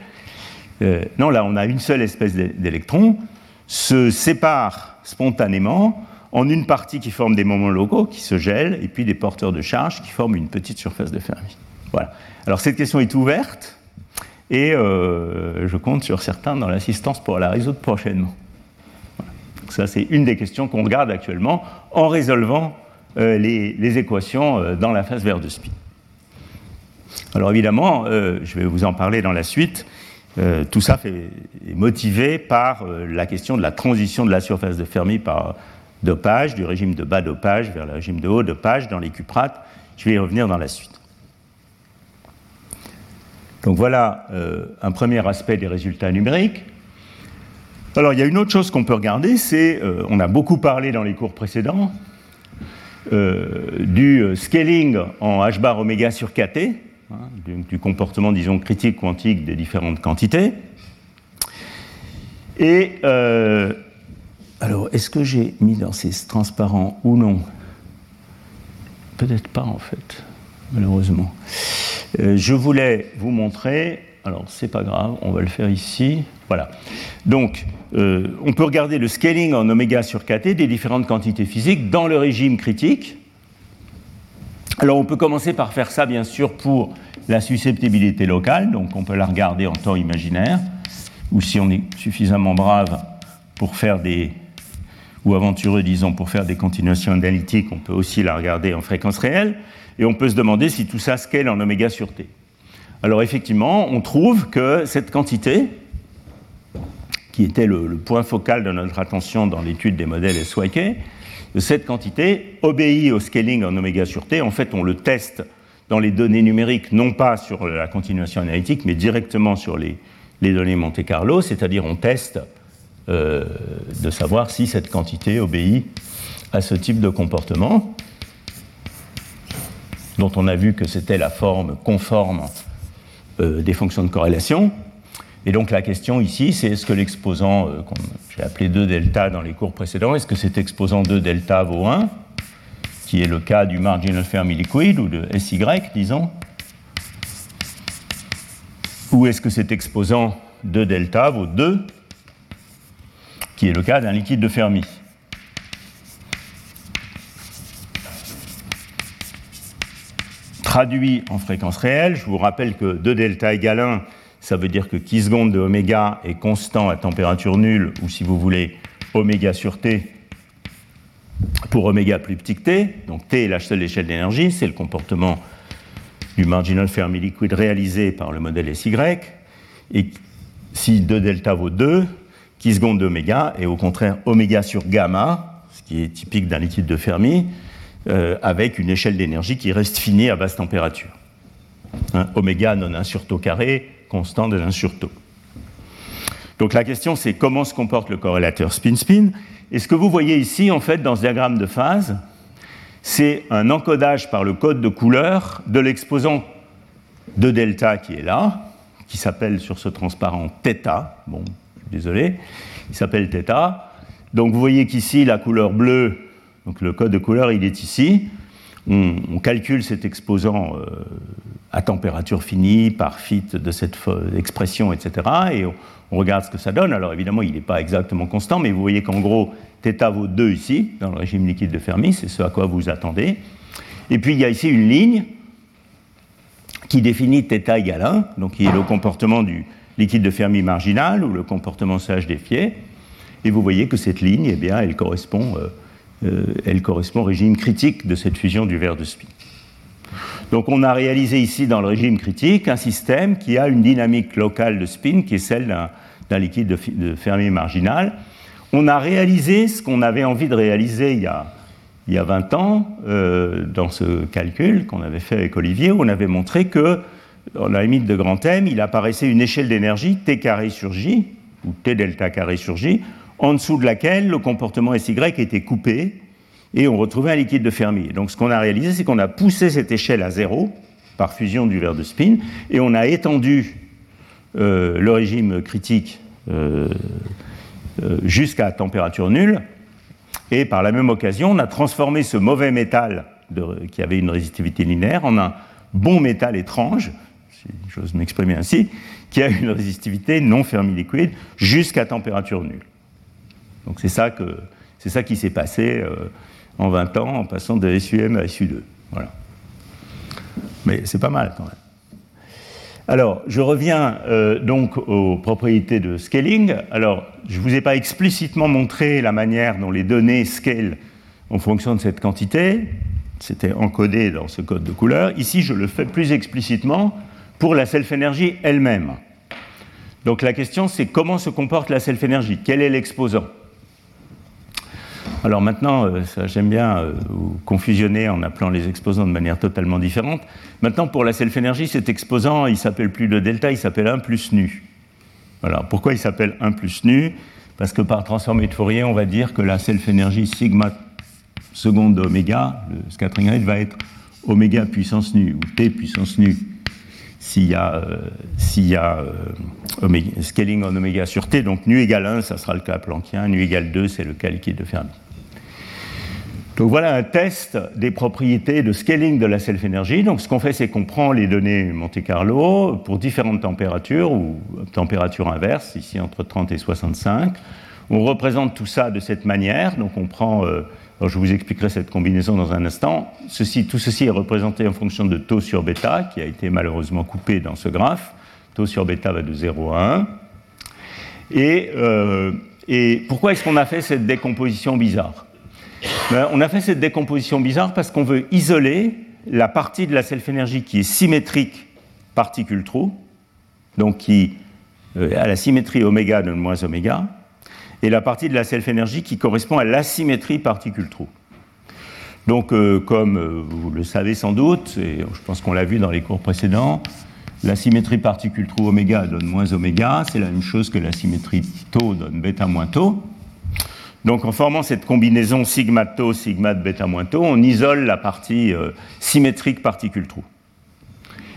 Euh, non, là on a une seule espèce d'électron, se sépare spontanément en une partie qui forme des moments locaux qui se gèlent et puis des porteurs de charge qui forment une petite surface de Fermi. Voilà. Alors cette question est ouverte et euh, je compte sur certains dans l'assistance pour la résoudre prochainement. ça c'est une des questions qu'on regarde actuellement en résolvant euh, les, équations euh, dans la phase vert de spin. Alors évidemment, je vais vous en parler dans la suite, euh, tout ça est motivé par euh, la question de la transition de la surface de Fermi par dopage, du régime de bas dopage vers le régime de haut dopage dans les cuprates. Je vais y revenir dans la suite. Donc voilà euh, un premier aspect des résultats numériques. Alors il y a une autre chose qu'on peut regarder, c'est, on a beaucoup parlé dans les cours précédents, du scaling en h bar oméga sur kt, Hein, du, comportement, disons, critique quantique des différentes quantités. Et euh, alors, est-ce que j'ai mis dans ces transparents ou non? Peut-être pas en fait, malheureusement. Euh, je voulais vous montrer, alors c'est pas grave, on va le faire ici. Voilà. Donc, euh, on peut regarder le scaling en oméga sur kt des différentes quantités physiques dans le régime critique. Alors on peut commencer par faire ça bien sûr pour la susceptibilité locale, donc on peut la regarder en temps imaginaire, ou si on est suffisamment brave pour faire des, ou aventureux disons, pour faire des continuations analytiques, on peut aussi la regarder en fréquence réelle, et on peut se demander si tout ça scale en oméga sur t. Alors effectivement, on trouve que cette quantité, qui était le, point focal de notre attention dans l'étude des modèles SYK, cette quantité obéit au scaling en oméga sur t. En fait, on le teste dans les données numériques, non pas sur la continuation analytique, mais directement sur les, données Monte Carlo, c'est-à-dire on teste euh, de savoir si cette quantité obéit à ce type de comportement, dont on a vu que c'était la forme conforme euh, des fonctions de corrélation. Et donc la question ici, c'est est-ce que l'exposant, euh, j'ai appelé 2 delta dans les cours précédents, est-ce que cet exposant 2 delta vaut 1 qui est le cas du marginal Fermi liquide ou de SY, disons Ou est-ce que cet exposant de delta vaut 2, qui est le cas d'un liquide de Fermi Traduit en fréquence réelle, je vous rappelle que 2 delta égale 1, ça veut dire que qui seconde de oméga est constant à température nulle, ou si vous voulez, oméga sur t pour oméga plus petit que t, donc t est la seule échelle d'énergie, c'est le comportement du marginal Fermi liquide réalisé par le modèle SY, et si 2 delta vaut 2, qui seconde d'oméga est au contraire oméga sur gamma, ce qui est typique d'un liquide de Fermi, euh, avec une échelle d'énergie qui reste finie à basse température. Hein, oméga non 1 sur tau carré, constant de 1 sur. Donc la question c'est comment se comporte le corrélateur spin-spin et ce que vous voyez ici, en fait, dans ce diagramme de phase, c'est un encodage par le code de couleur de l'exposant de delta qui est là, qui s'appelle sur ce transparent θ. Bon, désolé, il s'appelle θ. Donc vous voyez qu'ici, la couleur bleue, donc le code de couleur, il est ici. On, calcule cet exposant euh, à température finie par fit de cette expression, etc. Et on regarde ce que ça donne. Alors évidemment, il n'est pas exactement constant, mais vous voyez qu'en gros, θ vaut 2 ici, dans le régime liquide de Fermi, c'est ce à quoi vous attendez. Et puis il y a ici une ligne qui définit θ égale 1, donc qui est le comportement du liquide de Fermi marginal ou le comportement CHD Et vous voyez que cette ligne, eh bien, elle correspond, euh, elle correspond au régime critique de cette fusion du verre de spin. Donc on a réalisé ici dans le régime critique un système qui a une dynamique locale de spin qui est celle d'un liquide de, Fermi marginal. On a réalisé ce qu'on avait envie de réaliser il y a, il y a 20 ans euh, dans ce calcul qu'on avait fait avec Olivier, où on avait montré que dans la limite de grand M, il apparaissait une échelle d'énergie T carré sur J, ou T delta carré sur J, en dessous de laquelle le comportement SY était coupé et on retrouvait un liquide de Fermi. Donc ce qu'on a réalisé, c'est qu'on a poussé cette échelle à zéro par fusion du verre de spin, et on a étendu euh, le régime critique euh, euh, jusqu'à température nulle, et par la même occasion, on a transformé ce mauvais métal qui avait une résistivité linéaire en un bon métal étrange, si j'ose m'exprimer ainsi, qui a une résistivité non fermi liquide jusqu'à température nulle. Donc c'est ça, qui s'est passé en 20 ans en passant de SUM à SU2. Voilà. Mais c'est pas mal quand même. Alors, je reviens euh, donc aux propriétés de scaling. Alors, je ne vous ai pas explicitement montré la manière dont les données scale en fonction de cette quantité. C'était encodé dans ce code de couleur. Ici, je le fais plus explicitement pour la self-énergie elle-même. Donc la question, c'est comment se comporte la self-énergie? Quel est l'exposant? Alors maintenant, euh, j'aime bien euh, confusionner en appelant les exposants de manière totalement différente. Maintenant, pour la self-énergie, cet exposant, il s'appelle plus le delta, il s'appelle 1 plus nu. Voilà. Pourquoi il s'appelle 1 plus nu? Parce que par transformée de Fourier, on va dire que la self-énergie sigma seconde d'oméga, le scattering rate, va être oméga puissance nu, ou t puissance nu, s'il y a, euh, scaling en oméga sur t, donc nu égale 1, ça sera le cas planckien, nu égale 2, c'est le cas liquide de Fermi. Donc voilà un test des propriétés de scaling de la self-énergie. Donc ce qu'on fait, c'est qu'on prend les données Monte Carlo pour différentes températures ou températures inverses, ici entre 30 et 65. On représente tout ça de cette manière. Donc on prend, euh, je vous expliquerai cette combinaison dans un instant. Tout ceci est représenté en fonction de taux sur bêta, qui a été malheureusement coupé dans ce graphe. Taux sur bêta va de 0 à 1. Et, euh, et pourquoi est-ce qu'on a fait cette décomposition bizarre? Ben, on a fait cette décomposition bizarre parce qu'on veut isoler la partie de la self-énergie qui est symétrique particule-trou, donc qui euh, a la symétrie oméga de moins oméga, et la partie de la self-énergie qui correspond à l'asymétrie particule-trou. Donc, euh, comme euh, vous le savez sans doute, et je pense qu'on l'a vu dans les cours précédents, la symétrie particule-trou oméga donne moins oméga, c'est la même chose que la symétrie tau donne bêta moins tau. Donc en formant cette combinaison sigma tau, sigma de bêta moins tau, on isole la partie euh, symétrique particule-trou.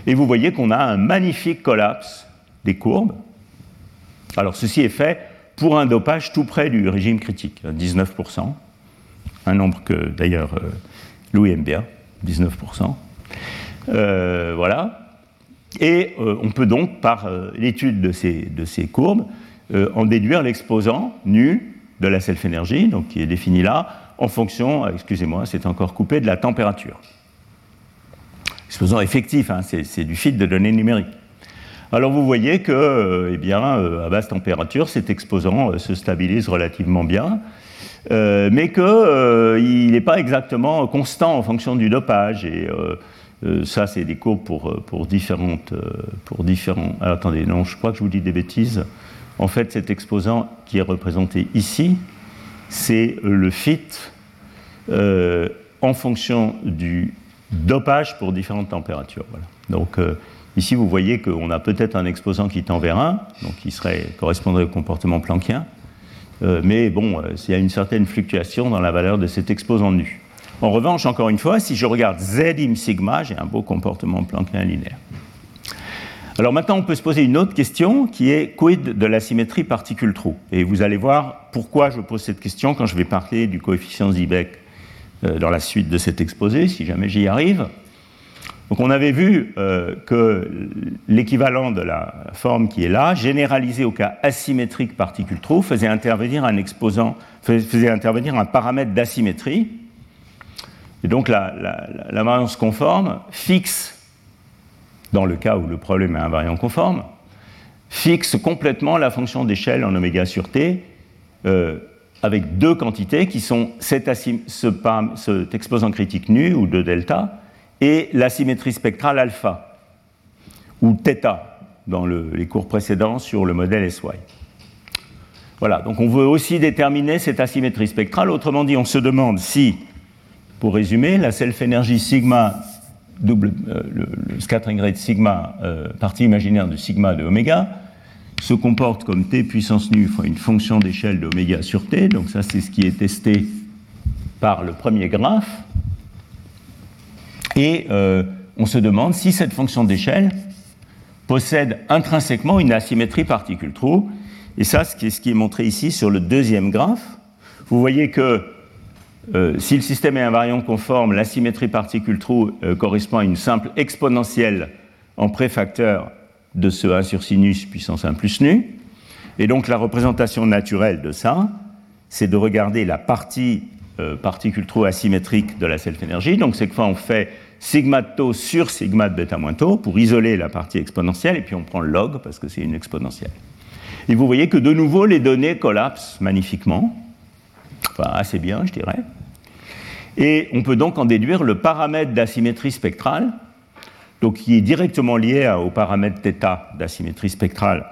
Et vous voyez qu'on a un magnifique collapse des courbes. Alors ceci est fait pour un dopage tout près du régime critique, 19%, un nombre que d'ailleurs euh, Louis aime bien, 19%. Euh, voilà. Et on peut donc, par l'étude de de ces, courbes, en déduire l'exposant nu de la self-énergie, donc qui est défini là, en fonction, excusez-moi, c'est encore coupé, de la température. Exposant effectif, hein, c'est du fil de données numériques. Alors vous voyez que, eh bien, à basse température, cet exposant se stabilise relativement bien. Euh, mais qu'il euh, n'est pas exactement constant en fonction du dopage. Et euh, ça, c'est des courbes pour, différentes. pour différents... attendez, non, je crois que je vous dis des bêtises. En fait, cet exposant qui est représenté ici, c'est le fit en fonction du dopage pour différentes températures. Donc, ici, vous voyez qu'on a peut-être un exposant qui tend vers 1, donc qui serait, correspondrait au comportement planckien. Euh, mais bon, euh, il y a une certaine fluctuation dans la valeur de cet exposant nu. En revanche, encore une fois, si je regarde Z im sigma, j'ai un beau comportement planckien linéaire. Alors maintenant, on peut se poser une autre question qui est quid de la symétrie particule-trou Et vous allez voir pourquoi je pose cette question quand je vais parler du coefficient Zibek euh, dans la suite de cet exposé, si jamais j'y arrive. Donc on avait vu euh, que l'équivalent de la forme qui est là, généralisé au cas asymétrique particule-trou, faisait intervenir un exposant, faisait intervenir un paramètre d'asymétrie. Et donc la, la, variance conforme fixe, dans le cas où le problème est invariant conforme, fixe complètement la fonction d'échelle en oméga sur t euh, avec deux quantités qui sont cet, exposant critique nu ou de delta et la symétrie spectrale alpha, ou θ dans les cours précédents sur le modèle SY. Voilà, donc on veut aussi déterminer cette asymétrie spectrale. Autrement dit, on se demande si, pour résumer, la self-énergie sigma, double, euh, le, scattering rate sigma, euh, partie imaginaire de sigma de oméga, se comporte comme t puissance nu fois une fonction d'échelle d'oméga sur t. Donc ça, c'est ce qui est testé par le premier graphe. Et euh, on se demande si cette fonction d'échelle possède intrinsèquement une asymétrie particule-trou. Et ça, ce qui, est, ce qui est montré ici sur le deuxième graphe, vous voyez que euh, si le système est invariant conforme, l'asymétrie particule-trou euh, correspond à une simple exponentielle en préfacteur de ce 1 sur sinus puissance 1 plus nu. Et donc la représentation naturelle de ça, c'est de regarder la partie particule-trou asymétrique de la self-énergie. Donc c'est que on fait sigma de tau sur sigma de bêta moins tau pour isoler la partie exponentielle, et puis on prend le log parce que c'est une exponentielle. Et vous voyez que de nouveau, les données collapsent magnifiquement, enfin assez bien, je dirais. Et on peut donc en déduire le paramètre d'asymétrie spectrale, donc qui est directement lié au paramètre θ d'asymétrie spectrale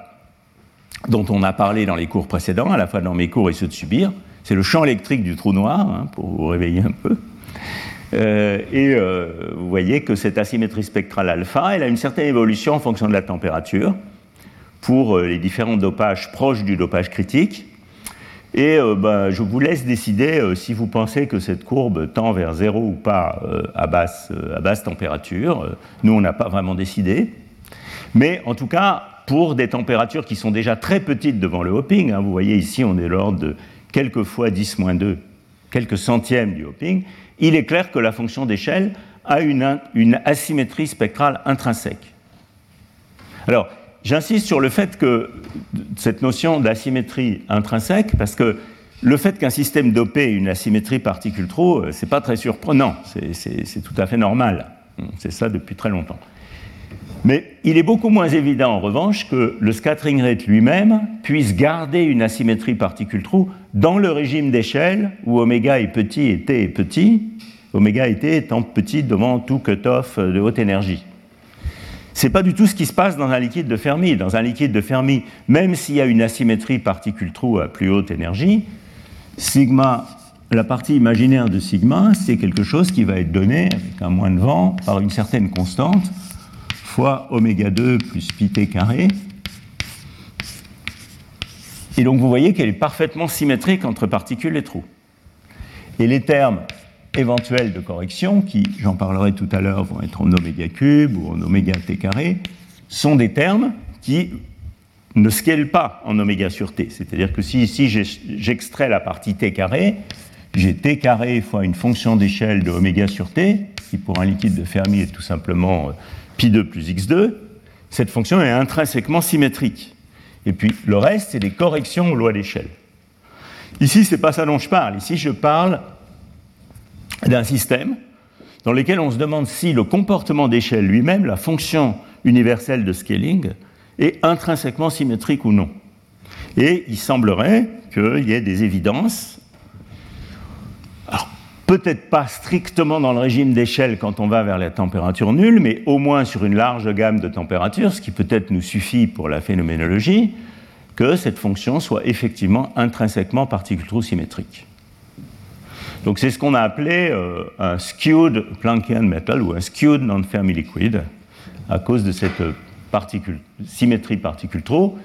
dont on a parlé dans les cours précédents, à la fois dans mes cours et ceux de subir. C'est le champ électrique du trou noir, hein, pour vous réveiller un peu. Euh, et euh, vous voyez que cette asymétrie spectrale alpha, elle a une certaine évolution en fonction de la température pour euh, les différents dopages proches du dopage critique. Et ben, je vous laisse décider si vous pensez que cette courbe tend vers zéro ou pas à, basse, à basse température. Nous, on n'a pas vraiment décidé. Mais en tout cas, pour des températures qui sont déjà très petites devant le hopping, hein, vous voyez ici, on est l'ordre de quelques fois 10-2, quelques centièmes du hopping, il est clair que la fonction d'échelle a une, asymétrie spectrale intrinsèque. Alors, j'insiste sur le fait que cette notion d'asymétrie intrinsèque, parce que le fait qu'un système dopé ait une asymétrie particule-trou, euh, c'est pas très surprenant, c'est tout à fait normal. C'est ça depuis très longtemps. Mais il est beaucoup moins évident en revanche que le scattering rate lui-même puisse garder une asymétrie particule-trou dans le régime d'échelle où oméga est petit et t est petit, oméga et t étant petit devant tout cutoff de haute énergie. Ce n'est pas du tout ce qui se passe dans un liquide de Fermi. Dans un liquide de Fermi, même s'il y a une asymétrie particule-trou à plus haute énergie, sigma la partie imaginaire de sigma, c'est quelque chose qui va être donné avec un moins de vent par une certaine constante fois oméga 2 plus pi t carré. Et donc vous voyez qu'elle est parfaitement symétrique entre particules et trous. Et les termes éventuels de correction, qui, j'en parlerai tout à l'heure, vont être en oméga cube ou en oméga t carré, sont des termes qui ne scalent pas en oméga sur t. C'est-à-dire que si ici j'extrais la partie t carré, j'ai t carré fois une fonction d'échelle de oméga sur t, qui pour un liquide de Fermi est tout simplement euh, pi2 plus x2, cette fonction est intrinsèquement symétrique. Et puis le reste, c'est des corrections aux lois d'échelle. Ici, ce n'est pas ça dont je parle. Ici, je parle d'un système dans lequel on se demande si le comportement d'échelle lui-même, la fonction universelle de scaling, est intrinsèquement symétrique ou non. Et il semblerait qu'il y ait des évidences peut-être pas strictement dans le régime d'échelle quand on va vers la température nulle, mais au moins sur une large gamme de températures, ce qui peut-être nous suffit pour la phénoménologie, que cette fonction soit effectivement intrinsèquement particule-trou symétrique. Donc c'est ce qu'on a appelé euh, un skewed Planckian metal ou un skewed non-Fermi liquid à cause de cette particule, symétrie particule-trou.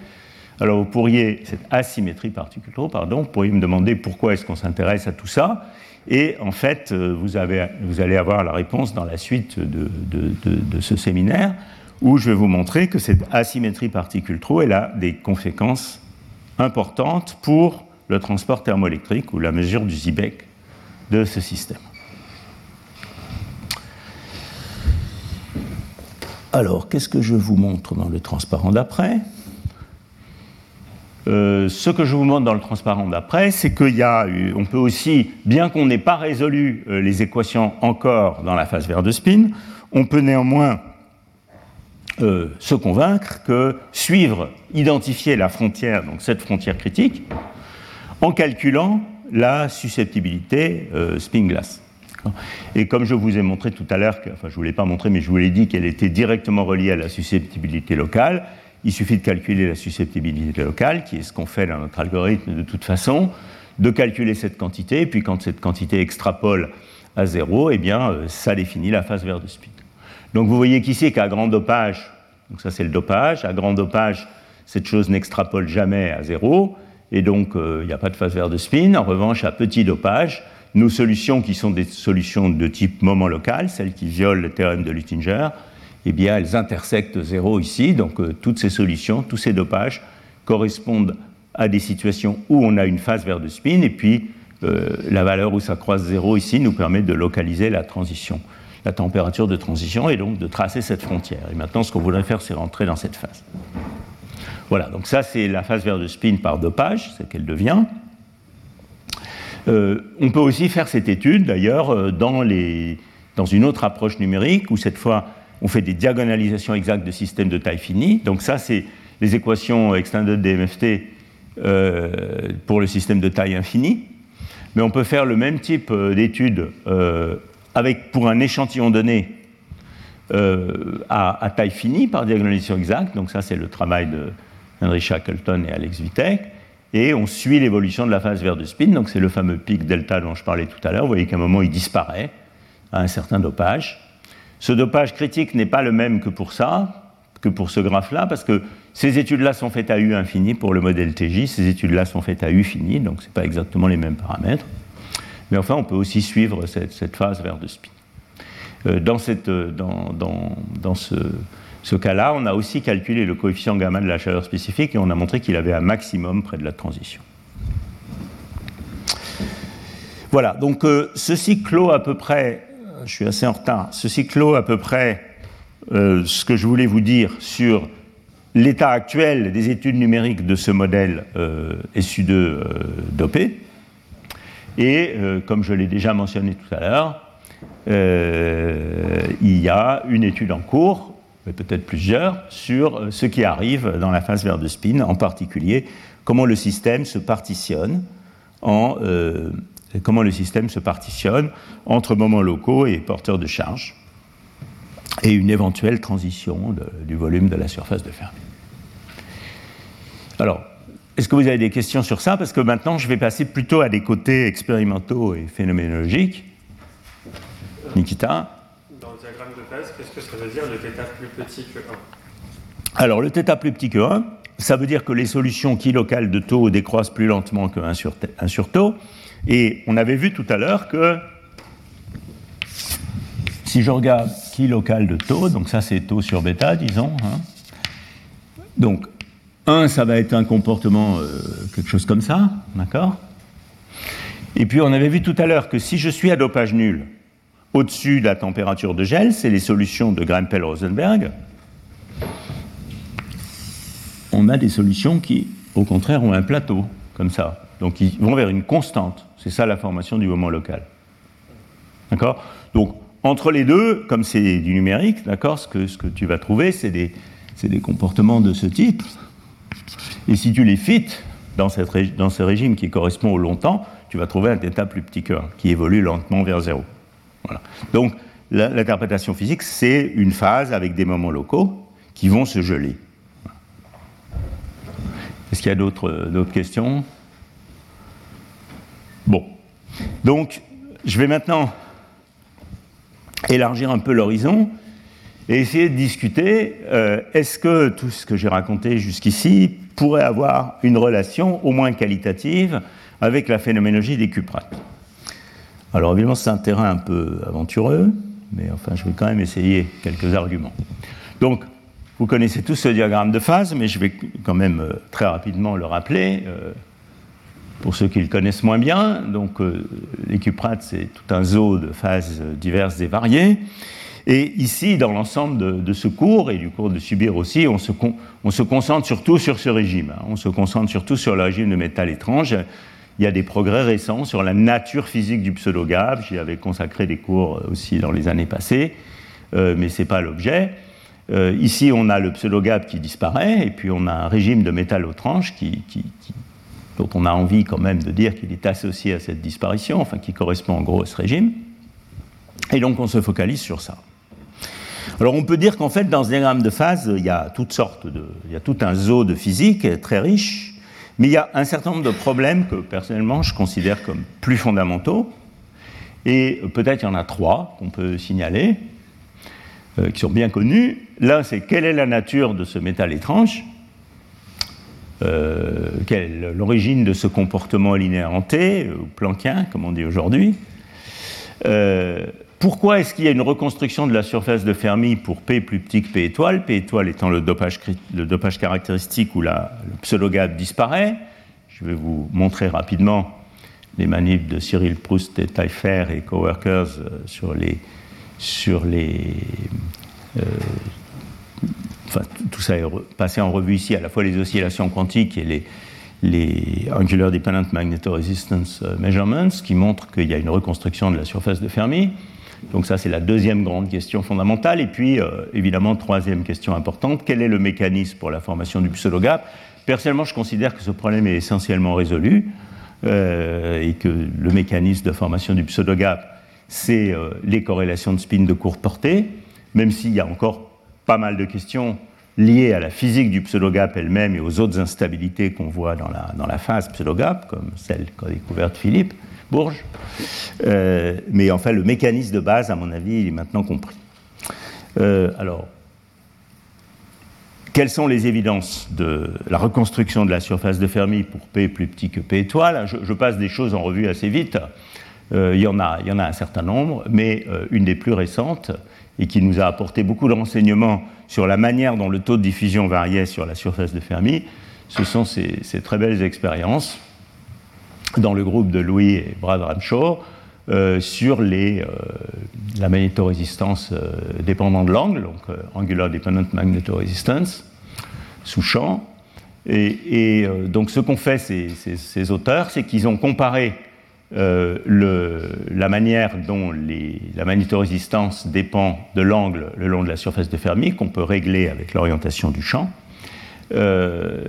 Alors vous pourriez, cette asymétrie particule-trou, pardon, vous pourriez me demander pourquoi est-ce qu'on s'intéresse à tout ça. Et en fait, euh, vous, allez avoir la réponse dans la suite de, ce séminaire, où je vais vous montrer que cette asymétrie particule-trou, elle a des conséquences importantes pour le transport thermoélectrique ou la mesure du Zibek de ce système. Alors, qu'est-ce que je vous montre dans le transparent d'après? Euh, ce que je vous montre dans le transparent d'après, c'est qu'il y a, on peut aussi, bien qu'on n'ait pas résolu euh, les équations encore dans la phase vert de spin, on peut néanmoins euh, se convaincre que suivre, identifier la frontière, donc cette frontière critique, en calculant la susceptibilité spin-glass. Et comme je vous ai montré tout à l'heure, enfin je ne vous l'ai pas montré, mais je vous l'ai dit qu'elle était directement reliée à la susceptibilité locale, il suffit de calculer la susceptibilité locale, qui est ce qu'on fait dans notre algorithme de toute façon, de calculer cette quantité, et puis quand cette quantité extrapole à zéro, eh bien, euh, ça définit la phase verte de spin. Donc vous voyez qu'ici, qu'à grand dopage, donc ça c'est le dopage, à grand dopage, cette chose n'extrapole jamais à zéro, et donc euh, il n'y a pas de phase verte de spin. En revanche, à petit dopage, nos solutions qui sont des solutions de type moment local, celles qui violent le théorème de Luttinger, eh bien, elles intersectent zéro ici. Donc, euh, toutes ces solutions, tous ces dopages correspondent à des situations où on a une phase vers de spin, et puis euh, la valeur où ça croise zéro ici nous permet de localiser la transition, la température de transition, et donc de tracer cette frontière. Et maintenant, ce qu'on voudrait faire, c'est rentrer dans cette phase. Voilà, donc ça, c'est la phase vers de spin par dopage, c'est qu'elle devient. Euh, on peut aussi faire cette étude, d'ailleurs, dans, dans une autre approche numérique, où cette fois, on fait des diagonalisations exactes de systèmes de taille finie. Donc ça, c'est les équations extended DMFT euh, pour le système de taille infinie. Mais on peut faire le même type euh, d'étude euh, avec, pour un échantillon donné à, taille finie par diagonalisation exacte. Donc ça, c'est le travail de Henry Shackleton et Alex Vitek. Et on suit l'évolution de la phase vert de spin. Donc c'est le fameux pic delta dont je parlais tout à l'heure. Vous voyez qu'à un moment, il disparaît à un certain dopage. Ce dopage critique n'est pas le même que pour ça, que pour ce graphe-là, parce que ces études-là sont faites à U infini pour le modèle TJ, ces études-là sont faites à U fini, donc ce n'est pas exactement les mêmes paramètres. Mais enfin, on peut aussi suivre cette, phase vers de spin. Euh, euh, dans ce, ce cas-là, on a aussi calculé le coefficient gamma de la chaleur spécifique et on a montré qu'il avait un maximum près de la transition. Voilà, donc euh, ceci clôt à peu près je suis assez en retard. Ceci clôt à peu près euh, ce que je voulais vous dire sur l'état actuel des études numériques de ce modèle euh, SU2 euh, dopé. Et comme je l'ai déjà mentionné tout à l'heure, il y a une étude en cours, mais peut-être plusieurs, sur ce qui arrive dans la phase vert de spin, en particulier comment le système se partitionne en comment le système se partitionne entre moments locaux et porteurs de charge, et une éventuelle transition du volume de la surface de Fermi. Alors, est-ce que vous avez des questions sur ça? Parce que maintenant, je vais passer plutôt à des côtés expérimentaux et phénoménologiques. Nikita? De phase, qu'est-ce que ça veut dire le θ plus petit que 1 Alors, le θ plus petit que 1, ça veut dire que les solutions qui locales de taux décroissent plus lentement que 1 sur, 1 sur taux. Et on avait vu tout à l'heure que si je regarde qui local de taux, donc ça c'est taux sur bêta, disons. Hein. donc 1, ça va être un comportement, euh, quelque chose comme ça, d'accord? Et puis on avait vu tout à l'heure que si je suis à dopage nul au-dessus de la température de gel, c'est les solutions de Grempel-Rosenberg, on a des solutions qui, au contraire, ont un plateau, comme ça. Donc ils vont vers une constante. C'est ça la formation du moment local. D'accord? Donc entre les deux, comme c'est du numérique, d'accord, ce que, ce que tu vas trouver, c'est des, des, comportements de ce type. Et si tu les fites dans, cette, dans ce régime qui correspond au longtemps, tu vas trouver un θ plus petit que 1, qui évolue lentement vers 0. Donc l'interprétation physique, c'est une phase avec des moments locaux qui vont se geler. Est-ce qu'il y a d'autres questions? Bon. Donc, je vais maintenant élargir un peu l'horizon et essayer de discuter euh, est-ce que tout ce que j'ai raconté jusqu'ici pourrait avoir une relation au moins qualitative avec la phénoménologie des cuprates? Alors évidemment c'est un terrain un peu aventureux, mais enfin je vais quand même essayer quelques arguments. Donc vous connaissez tous ce diagramme de phase, mais je vais quand même euh, très rapidement le rappeler. Euh, pour ceux qui le connaissent moins bien, donc euh, les cuprates, c'est tout un zoo de phases diverses et variées. Et ici, dans l'ensemble de, ce cours et du cours de subir aussi, on se, on se concentre surtout sur ce régime. Hein. On se concentre surtout sur le régime de métal étrange. Il y a des progrès récents sur la nature physique du pseudogab. J'y avais consacré des cours aussi dans les années passées, euh, mais ce n'est pas l'objet. Euh, ici, on a le pseudogab qui disparaît, et puis on a un régime de métal étrange qui, qui, qui dont on a envie quand même de dire qu'il est associé à cette disparition, enfin qui correspond en gros à ce régime. Et donc on se focalise sur ça. Alors on peut dire qu'en fait dans ce diagramme de phase, il y a toutes sortes de, il y a tout un zoo de physique très riche, mais il y a un certain nombre de problèmes que personnellement je considère comme plus fondamentaux. Et peut-être il y en a trois qu'on peut signaler, euh, qui sont bien connus. L'un, c'est quelle est la nature de ce métal étrange euh, quelle est l'origine de ce comportement linéaire T, ou planckien, comme on dit aujourd'hui. Euh, pourquoi est-ce qu'il y a une reconstruction de la surface de Fermi pour P plus petit que P étoile, P étoile étant le dopage, caractéristique où la, le pseudogab disparaît? Je vais vous montrer rapidement les manipes de Cyril Proust et Taillefer et coworkers euh, sur les, sur les enfin, tout ça est passé en revue ici, à la fois les oscillations quantiques et les, les Angular Dependent Magnetoresistance euh, Measurements, qui montrent qu'il y a une reconstruction de la surface de Fermi. Donc ça, c'est la deuxième grande question fondamentale. Et puis, euh, évidemment, troisième question importante, quel est le mécanisme pour la formation du pseudogap? Personnellement, je considère que ce problème est essentiellement résolu euh, et que le mécanisme de formation du pseudogap, c'est les corrélations de spin de courte portée, même s'il y a encore pas mal de questions liées à la physique du pseudogap elle-même et aux autres instabilités qu'on voit dans la, dans la phase pseudogap, comme celle qu'a découverte Philippe Bourges. Euh, mais enfin, le mécanisme de base, à mon avis, il est maintenant compris. Euh, alors, quelles sont les évidences de la reconstruction de la surface de Fermi pour P plus petit que P étoile? Je, passe des choses en revue assez vite. Euh, il, y en a, il y en a un certain nombre, mais une des plus récentes, et qui nous a apporté beaucoup de renseignements sur la manière dont le taux de diffusion variait sur la surface de Fermi, ce sont ces, très belles expériences dans le groupe de Louis et Brad Ramshaw euh, sur euh, la magnétorésistance euh, dépendant de l'angle, donc Angular Dependent Magnetoresistance, sous champ. Et, donc ce qu'ont fait ces, auteurs, c'est qu'ils ont comparé euh, la manière dont les, la magnétorésistance dépend de l'angle le long de la surface de Fermi, qu'on peut régler avec l'orientation du champ, euh,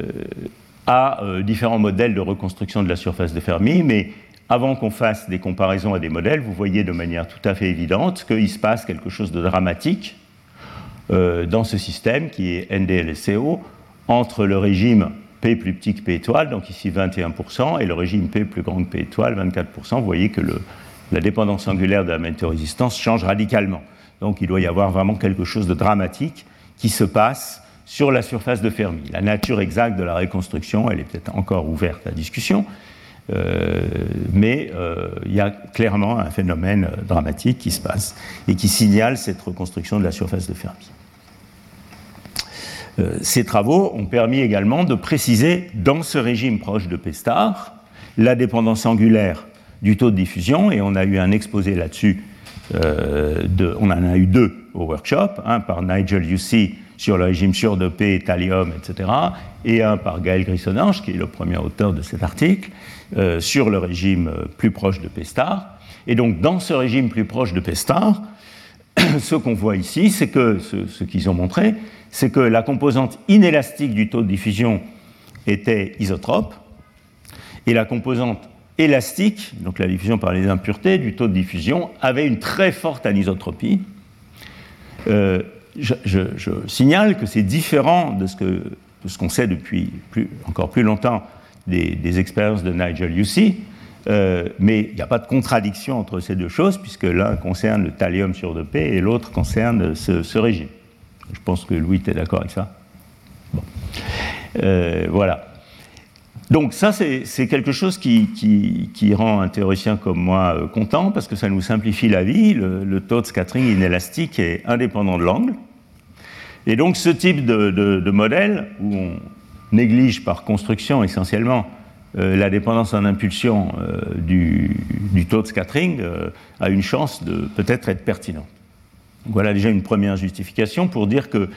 à euh, différents modèles de reconstruction de la surface de Fermi, mais avant qu'on fasse des comparaisons à des modèles, vous voyez de manière tout à fait évidente qu'il se passe quelque chose de dramatique dans ce système qui est NDLSCO entre le régime P plus petit que P étoile, donc ici 21%, et le régime P plus grand que P étoile, 24%. Vous voyez que la dépendance angulaire de la météorésistance change radicalement. Donc il doit y avoir vraiment quelque chose de dramatique qui se passe sur la surface de Fermi. La nature exacte de la reconstruction, elle est peut-être encore ouverte à discussion, euh, mais euh, il y a clairement un phénomène dramatique qui se passe et qui signale cette reconstruction de la surface de Fermi. Euh, ces travaux ont permis également de préciser dans ce régime proche de P star la dépendance angulaire du taux de diffusion, et on a eu un exposé là-dessus, on en a eu deux au workshop, un par Nigel Yussey sur le régime sûr de P, thallium, etc., et un par Gaël Grissonange, qui est le premier auteur de cet article, euh, sur le régime euh, plus proche de P star. Et donc, dans ce régime plus proche de P star, ce qu'on voit ici, c'est que, ce, qu'ils ont montré, c'est que la composante inélastique du taux de diffusion était isotrope, et la composante élastique, donc la diffusion par les impuretés du taux de diffusion, avait une très forte anisotropie. Euh, je, signale que c'est différent de ce qu'on sait depuis encore plus longtemps des, expériences de Nigel Yussey, euh, mais il n'y a pas de contradiction entre ces deux choses, puisque l'un concerne le thallium sur 2P et l'autre concerne ce, régime. Je pense que Louis, est d'accord avec ça. Euh, voilà. Donc ça, c'est quelque chose qui, rend un théoricien comme moi euh, content, parce que ça nous simplifie la vie. Le, taux de scattering inélastique est indépendant de l'angle. Et donc ce type de, modèle, où on néglige par construction essentiellement euh, la dépendance en impulsion euh, du, taux de scattering, a une chance de peut-être être pertinent. voilà déjà une première justification pour dire que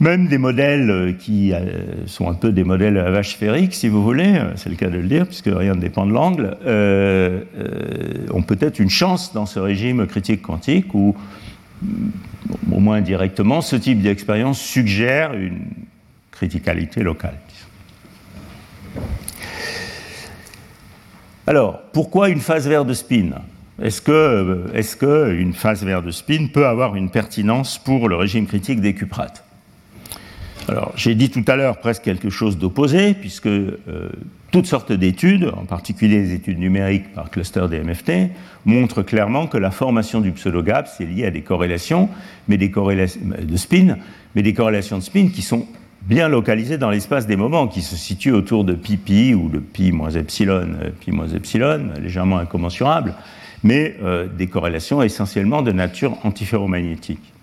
même des modèles euh, qui euh, sont un peu des modèles à vache sphérique, si vous voulez, euh, c'est le cas de le dire, puisque rien ne dépend de l'angle, ont peut-être une chance dans ce régime critique quantique où, au moins indirectement, ce type d'expérience suggère une criticalité locale. Alors, pourquoi une phase verte de spin? Est-ce que, est que, une phase verte de spin peut avoir une pertinence pour le régime critique des cuprates? Alors, j'ai dit tout à l'heure presque quelque chose d'opposé, puisque euh, toutes sortes d'études, en particulier les études numériques par cluster des MFT, montrent clairement que la formation du pseudo-gap, c'est lié à des corrélations, mais des corrélations de spin, mais des corrélations de spin qui sont bien localisées dans l'espace des moments, qui se situent autour de pi pi ou de pi moins epsilon, euh, pi moins epsilon, légèrement incommensurables, mais euh, des corrélations essentiellement de nature antiferromagnétique.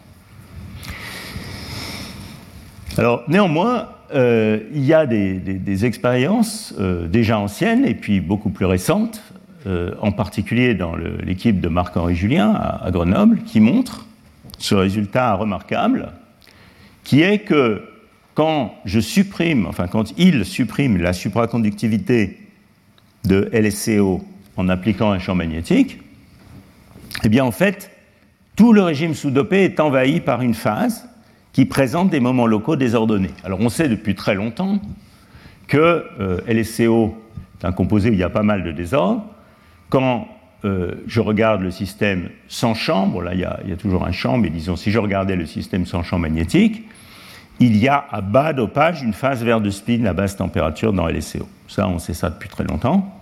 Alors néanmoins, euh, il y a des, expériences euh, déjà anciennes et puis beaucoup plus récentes, euh, en particulier dans l'équipe de Marc-Henri Julien à, Grenoble, qui montrent ce résultat remarquable, qui est que quand je supprime, enfin quand il supprime la supraconductivité de LSCO en appliquant un champ magnétique, eh bien en fait, tout le régime sous-dopé est envahi par une phase qui présente des moments locaux désordonnés. Alors on sait depuis très longtemps que euh, LSCO est un composé où il y a pas mal de désordre. Quand euh, je regarde le système sans champ, bon là il y, a, toujours un champ, mais disons si je regardais le système sans champ magnétique, il y a à bas dopage une phase vert de spin à basse température dans LSCO. Ça, on sait ça depuis très longtemps.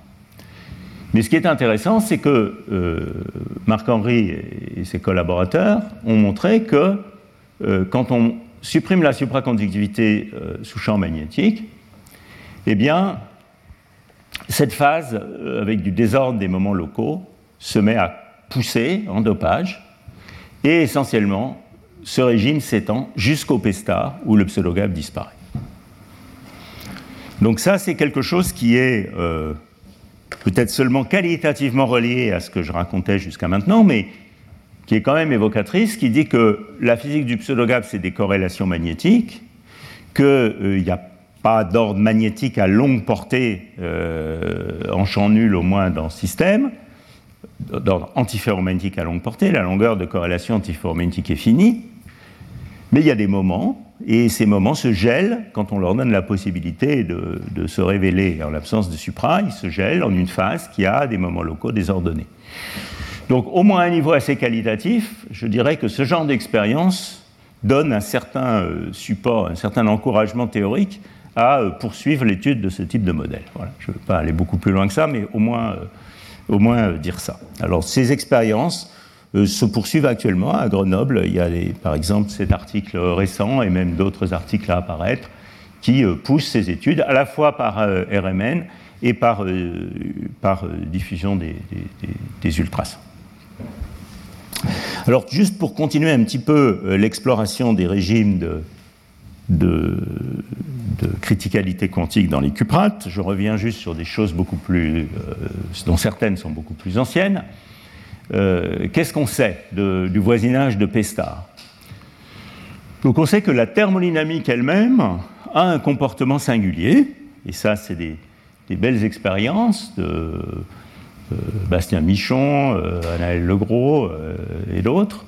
Mais ce qui est intéressant, c'est que euh, Marc-Henri et ses collaborateurs ont montré que quand on supprime la supraconductivité euh, sous champ magnétique, eh bien, cette phase, euh, avec du désordre des moments locaux, se met à pousser en dopage, et essentiellement, ce régime s'étend jusqu'au P-star, où le pseudogap disparaît. Donc ça, c'est quelque chose qui est peut-être seulement qualitativement relié à ce que je racontais jusqu'à maintenant, mais qui est quand même évocatrice, qui dit que la physique du pseudogap, c'est des corrélations magnétiques, qu'il euh, n'y a pas d'ordre magnétique à longue portée, euh, en champ nul au moins dans ce système, d'ordre antiferromagnétique à longue portée, la longueur de corrélation antiferromagnétique est finie, mais il y a des moments, et ces moments se gèlent quand on leur donne la possibilité de, de se révéler en l'absence de supra, ils se gèlent en une phase qui a des moments locaux désordonnés. Donc au moins à un niveau assez qualitatif, je dirais que ce genre d'expérience donne un certain euh, support, un certain encouragement théorique à poursuivre l'étude de ce type de modèle. Voilà. Je ne vais pas aller beaucoup plus loin que ça, mais au moins, au moins dire ça. Alors ces expériences se poursuivent actuellement à Grenoble. Il y a par exemple cet article récent et même d'autres articles à apparaître qui poussent ces études à la fois par RMN et par, par diffusion des, des ultrasons. Alors, juste pour continuer un petit peu euh, l'exploration des régimes de, de, criticalité quantique dans les cuprates, je reviens juste sur des choses beaucoup plus, euh, dont certaines sont beaucoup plus anciennes. Euh, qu'est-ce qu'on sait du voisinage de Pestar? Donc, on sait que la thermodynamique elle-même a un comportement singulier, et ça, c'est des, des, belles expériences de Bastien Michon, euh, Anaël Legros euh, et d'autres,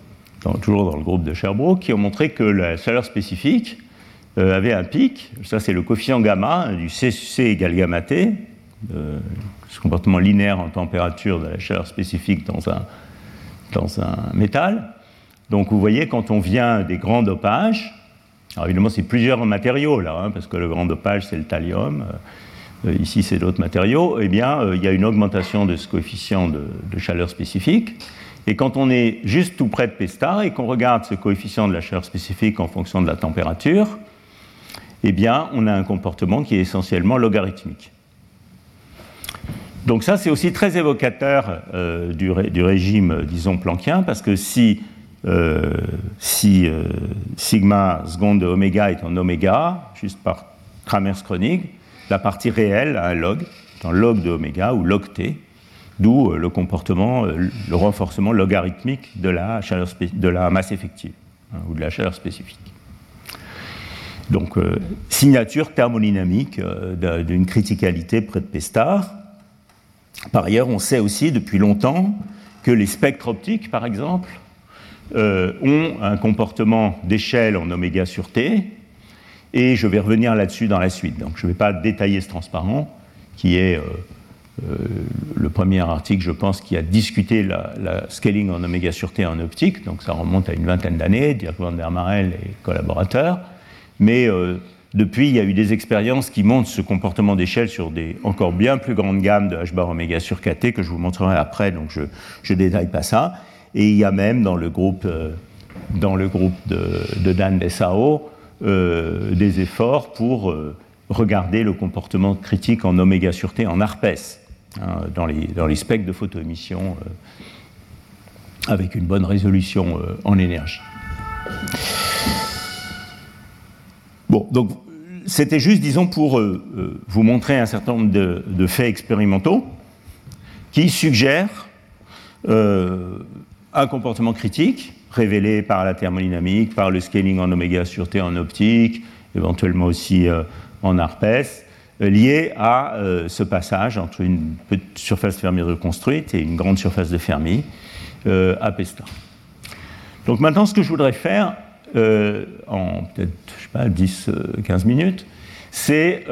toujours dans le groupe de Sherbrooke, qui ont montré que la chaleur spécifique avait un pic, ça c'est le coefficient gamma du C, égale gamma T, ce comportement linéaire en température de la chaleur spécifique dans un, dans un métal. Donc vous voyez, quand on vient des grands dopages, alors évidemment c'est plusieurs matériaux là, hein, parce que le grand dopage c'est le thallium, euh, ici c'est d'autres matériaux, eh bien, euh, il y a une augmentation de ce coefficient de, chaleur spécifique. Et quand on est juste tout près de Pestar et qu'on regarde ce coefficient de la chaleur spécifique en fonction de la température, eh bien, on a un comportement qui est essentiellement logarithmique. Donc ça, c'est aussi très évocateur euh, du, régime, disons, planckien, parce que si, si sigma seconde de oméga est en oméga, juste par Kramers-Kronig, la partie réelle a un log, un log de oméga ou log t, d'où euh, le comportement, euh, le renforcement logarithmique de la, chaleur de la masse effective hein, ou de la chaleur spécifique. Donc, euh, signature thermodynamique d'une criticalité près de Pestar. Par ailleurs, on sait aussi depuis longtemps que les spectres optiques, par exemple, ont un comportement d'échelle en oméga sur t, et je vais revenir là-dessus dans la suite. Donc je ne vais pas détailler ce transparent, qui est euh, euh, le premier article, je pense, qui a discuté la, scaling en oméga sur T en optique. Donc ça remonte à une vingtaine d'années, Dirk van der Marel et collaborateurs. Mais euh, depuis, il y a eu des expériences qui montrent ce comportement d'échelle sur des encore bien plus grandes gammes de h bar oméga sur kt que je vous montrerai après, donc je ne détaille pas ça. Et il y a même dans le groupe, dans le groupe de, de Dan Bessao des efforts pour euh, regarder le comportement critique en oméga sur T, en ARPES, hein, dans, les, dans, de photoémission euh, avec une bonne résolution en énergie. Bon, donc c'était juste, disons, pour vous montrer un certain nombre de faits expérimentaux qui suggèrent un comportement critique révélé par la thermodynamique, par le scaling en oméga sur T en optique, éventuellement aussi euh, en ARPES, euh, lié à euh, ce passage entre une petite surface Fermi reconstruite et une grande surface de Fermi à Pesta. Donc maintenant, ce que je voudrais faire, en peut-être, sais pas, 10-15 minutes, c'est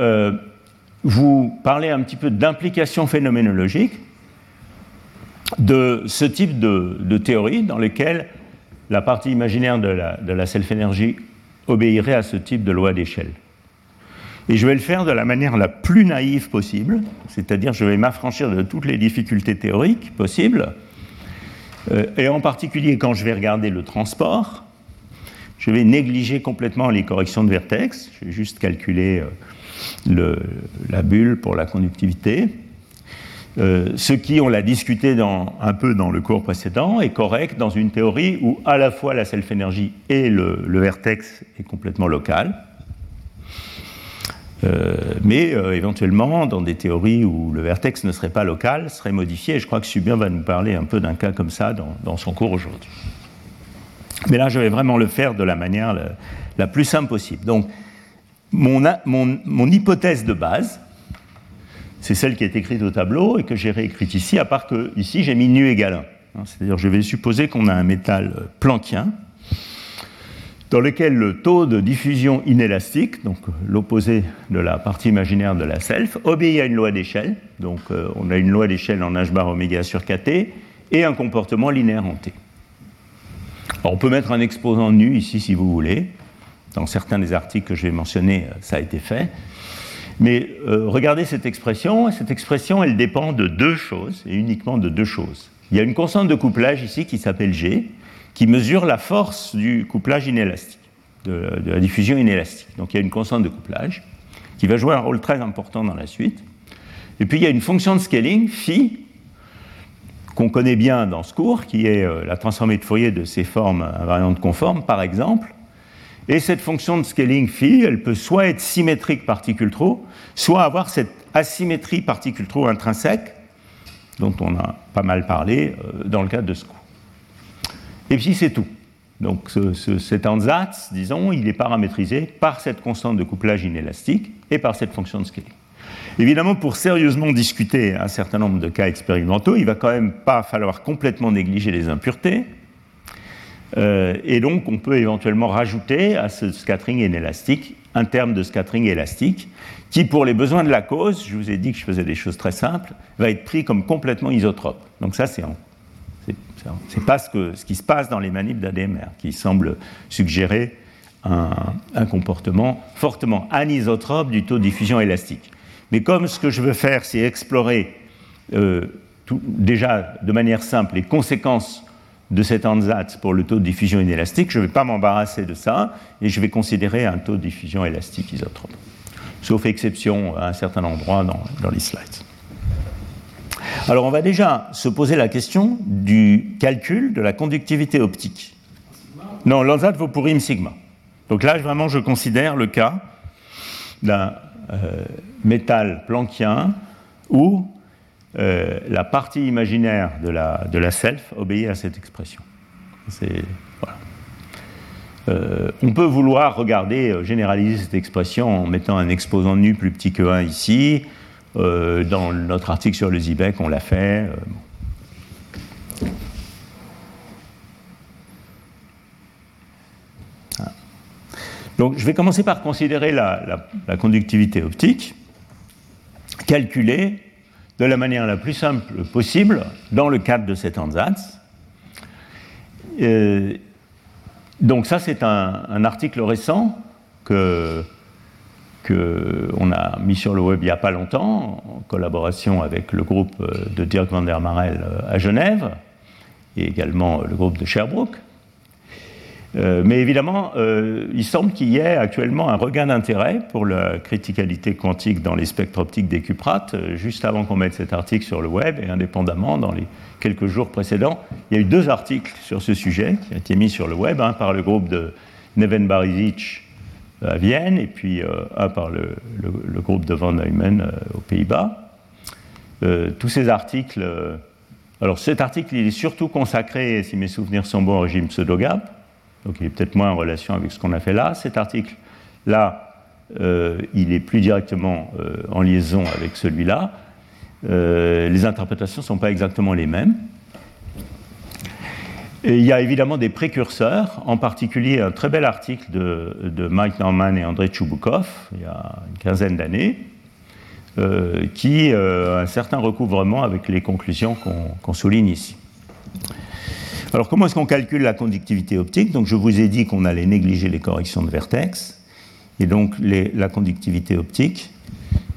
vous parler un petit peu d'implications phénoménologiques de ce type de, de théorie dans lesquelles la partie imaginaire de la, self-énergie obéirait à ce type de loi d'échelle. Et je vais le faire de la manière la plus naïve possible, c'est-à-dire je vais m'affranchir de toutes les difficultés théoriques possibles, euh, et en particulier quand je vais regarder le transport, je vais négliger complètement les corrections de vertex, je vais juste calculer euh, la bulle pour la conductivité, euh, ce qui, on l'a discuté un peu dans le cours précédent, est correct dans une théorie où à la fois la self-énergie et le, vertex est complètement local. Euh, mais euh, éventuellement, dans des théories où le vertex ne serait pas local, serait modifié. Et je crois que Subien va nous parler un peu d'un cas comme ça dans, son cours aujourd'hui. Mais là, je vais vraiment le faire de la manière la, plus simple possible. Donc, mon hypothèse de base, c'est celle qui est écrite au tableau et que j'ai réécrite ici, à part que ici j'ai mis nu égal 1. Hein, c'est-à-dire je vais supposer qu'on a un métal planckien dans lequel le taux de diffusion inélastique, donc l'opposé de la partie imaginaire de la self, obéit à une loi d'échelle. Donc euh, on a une loi d'échelle en h bar oméga sur kt et un comportement linéaire en t. Alors on peut mettre un exposant nu ici si vous voulez. Dans certains des articles que je vais mentionner, ça a été fait. Mais regardez cette expression. Cette expression, elle dépend de deux choses, et uniquement de deux choses. Il y a une constante de couplage ici qui s'appelle G, qui mesure la force du couplage inélastique, de, la diffusion inélastique. Donc il y a une constante de couplage qui va jouer un rôle très important dans la suite. Et puis il y a une fonction de scaling, phi, qu'on connaît bien dans ce cours, qui est euh, la transformée de Fourier de ces formes invariantes conformes, par exemple. Et cette fonction de scaling phi, elle peut soit être symétrique particule soit avoir cette asymétrie particule trou intrinsèque, dont on a pas mal parlé euh, dans le cadre de ce cours. Et puis c'est tout. Donc cet ansatz, disons, il est paramétrisé par cette constante de couplage inélastique et par cette fonction de scaling. Évidemment, pour sérieusement discuter un certain nombre de cas expérimentaux, il va quand même pas falloir complètement négliger les impuretés. Euh, et donc, on peut éventuellement rajouter à ce scattering inélastique un terme de scattering élastique qui, pour les besoins de la cause, je vous ai dit que je faisais des choses très simples, va être pris comme complètement isotrope. Donc ça, c'est c'est pas ce, ce, qui se passe dans les manips d'ADMR, qui semble suggérer un, comportement fortement anisotrope du taux de diffusion élastique. Mais comme ce que je veux faire, c'est explorer euh, déjà de manière simple les conséquences de cet ansatz pour le taux de diffusion inélastique, je ne vais pas m'embarrasser de ça et je vais considérer un taux de diffusion élastique isotrope. Sauf exception à un certain endroit dans les slides. Alors on va déjà se poser la question du calcul de la conductivité optique. Non, l'ansatz vaut pour im sigma. Donc là, vraiment, je considère le cas d'un euh, métal planckien où euh, la partie imaginaire de la, self obéit à cette expression. Euh, on peut vouloir regarder, généraliser cette expression en mettant un exposant nu plus petit que 1 ici, euh, dans notre article sur le Zibek, on l'a fait. Euh. Donc, je vais commencer par considérer la, conductivité optique, calculée de la manière la plus simple possible dans le cadre de cet ansatz. Euh, donc, ça, c'est un, article récent qu'on a mis sur le web il n'y a pas longtemps, en collaboration avec le groupe de Dirk van der Marel euh, à Genève, et également le groupe de Sherbrooke. Euh, mais évidemment, il semble qu'il y ait actuellement un regain d'intérêt pour la criticalité quantique dans les spectres optiques des cuprates. Juste avant qu'on mette cet article sur le web, et indépendamment, dans les quelques jours précédents, il y a eu deux articles sur ce sujet qui ont été mis sur le web, un par le groupe de Neven Barizic à Vienne, et puis euh, un par le, groupe de Van Neumann euh, aux Pays-Bas. Euh, tous ces articles. alors cet article, il est surtout consacré, si mes souvenirs sont bons, au régime pseudo-gap, donc il est peut-être moins en relation avec ce qu'on a fait là. Cet article-là, il est plus directement en liaison avec celui-là. les interprétations ne sont pas exactement les mêmes. Et il y a évidemment des précurseurs, en particulier un très bel article de, Mike Norman et André Tchoubukov, il y a une quinzaine d'années, euh, qui euh, a un certain recouvrement avec les conclusions qu'on souligne ici. Alors comment est-ce qu'on calcule la conductivité optique Donc je vous ai dit qu'on allait négliger les corrections de vertex, et donc la conductivité optique,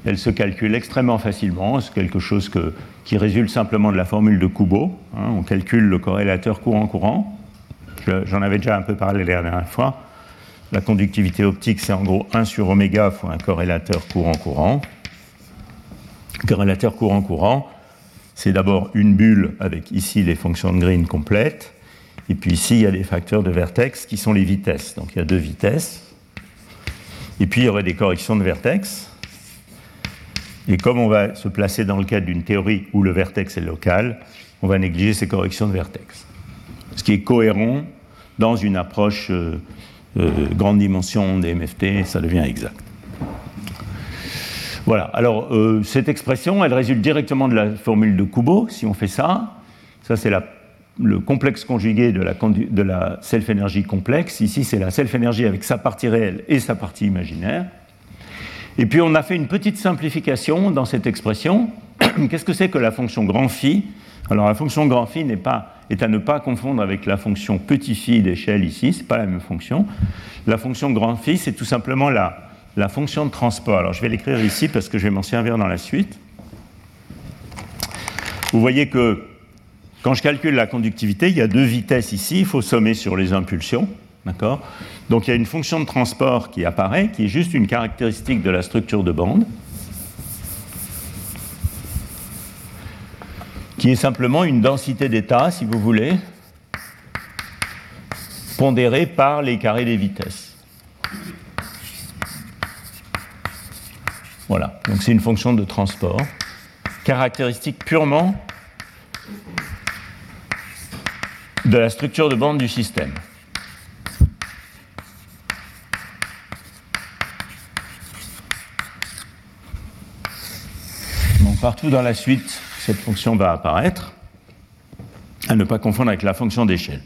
elle se calcule extrêmement facilement, c'est quelque chose qui résulte simplement de la formule de Kubo. Hein. on calcule le corrélateur courant-courant. J'en avais déjà un peu parlé la dernière fois. La conductivité optique, c'est en gros 1 sur oméga fois un corrélateur courant-courant. Corrélateur courant-courant, c'est d'abord une bulle avec ici les fonctions de Green complètes. Et puis ici, il y a des facteurs de vertex qui sont les vitesses. Donc il y a deux vitesses. Et puis il y aurait des corrections de vertex. Et comme on va se placer dans le cadre d'une théorie où le vertex est local, on va négliger ces corrections de vertex. Ce qui est cohérent dans une approche euh, euh, grande dimension des MFT, ça devient exact. Voilà, alors euh, cette expression, elle résulte directement de la formule de Kubo, si on fait ça. Ça, c'est le complexe conjugué de la, self-énergie complexe. Ici, c'est la self-énergie avec sa partie réelle et sa partie imaginaire. Et puis on a fait une petite simplification dans cette expression. Qu'est-ce que c'est que la fonction grand phi? Alors la fonction grand phi est à ne pas confondre avec la fonction petit phi d'échelle ici, ce n'est pas la même fonction. La fonction grand phi, c'est tout simplement la, la fonction de transport. Alors je vais l'écrire ici parce que je vais m'en servir dans la suite. Vous voyez que quand je calcule la conductivité, il y a deux vitesses ici, il faut sommer sur les impulsions. D'accord? Donc il y a une fonction de transport qui apparaît, qui est juste une caractéristique de la structure de bande, qui est simplement une densité d'état, si vous voulez, pondérée par les carrés des vitesses. Voilà, donc c'est une fonction de transport, caractéristique purement de la structure de bande du système. Donc partout dans la suite, cette fonction va apparaître, à ne pas confondre avec la fonction d'échelle.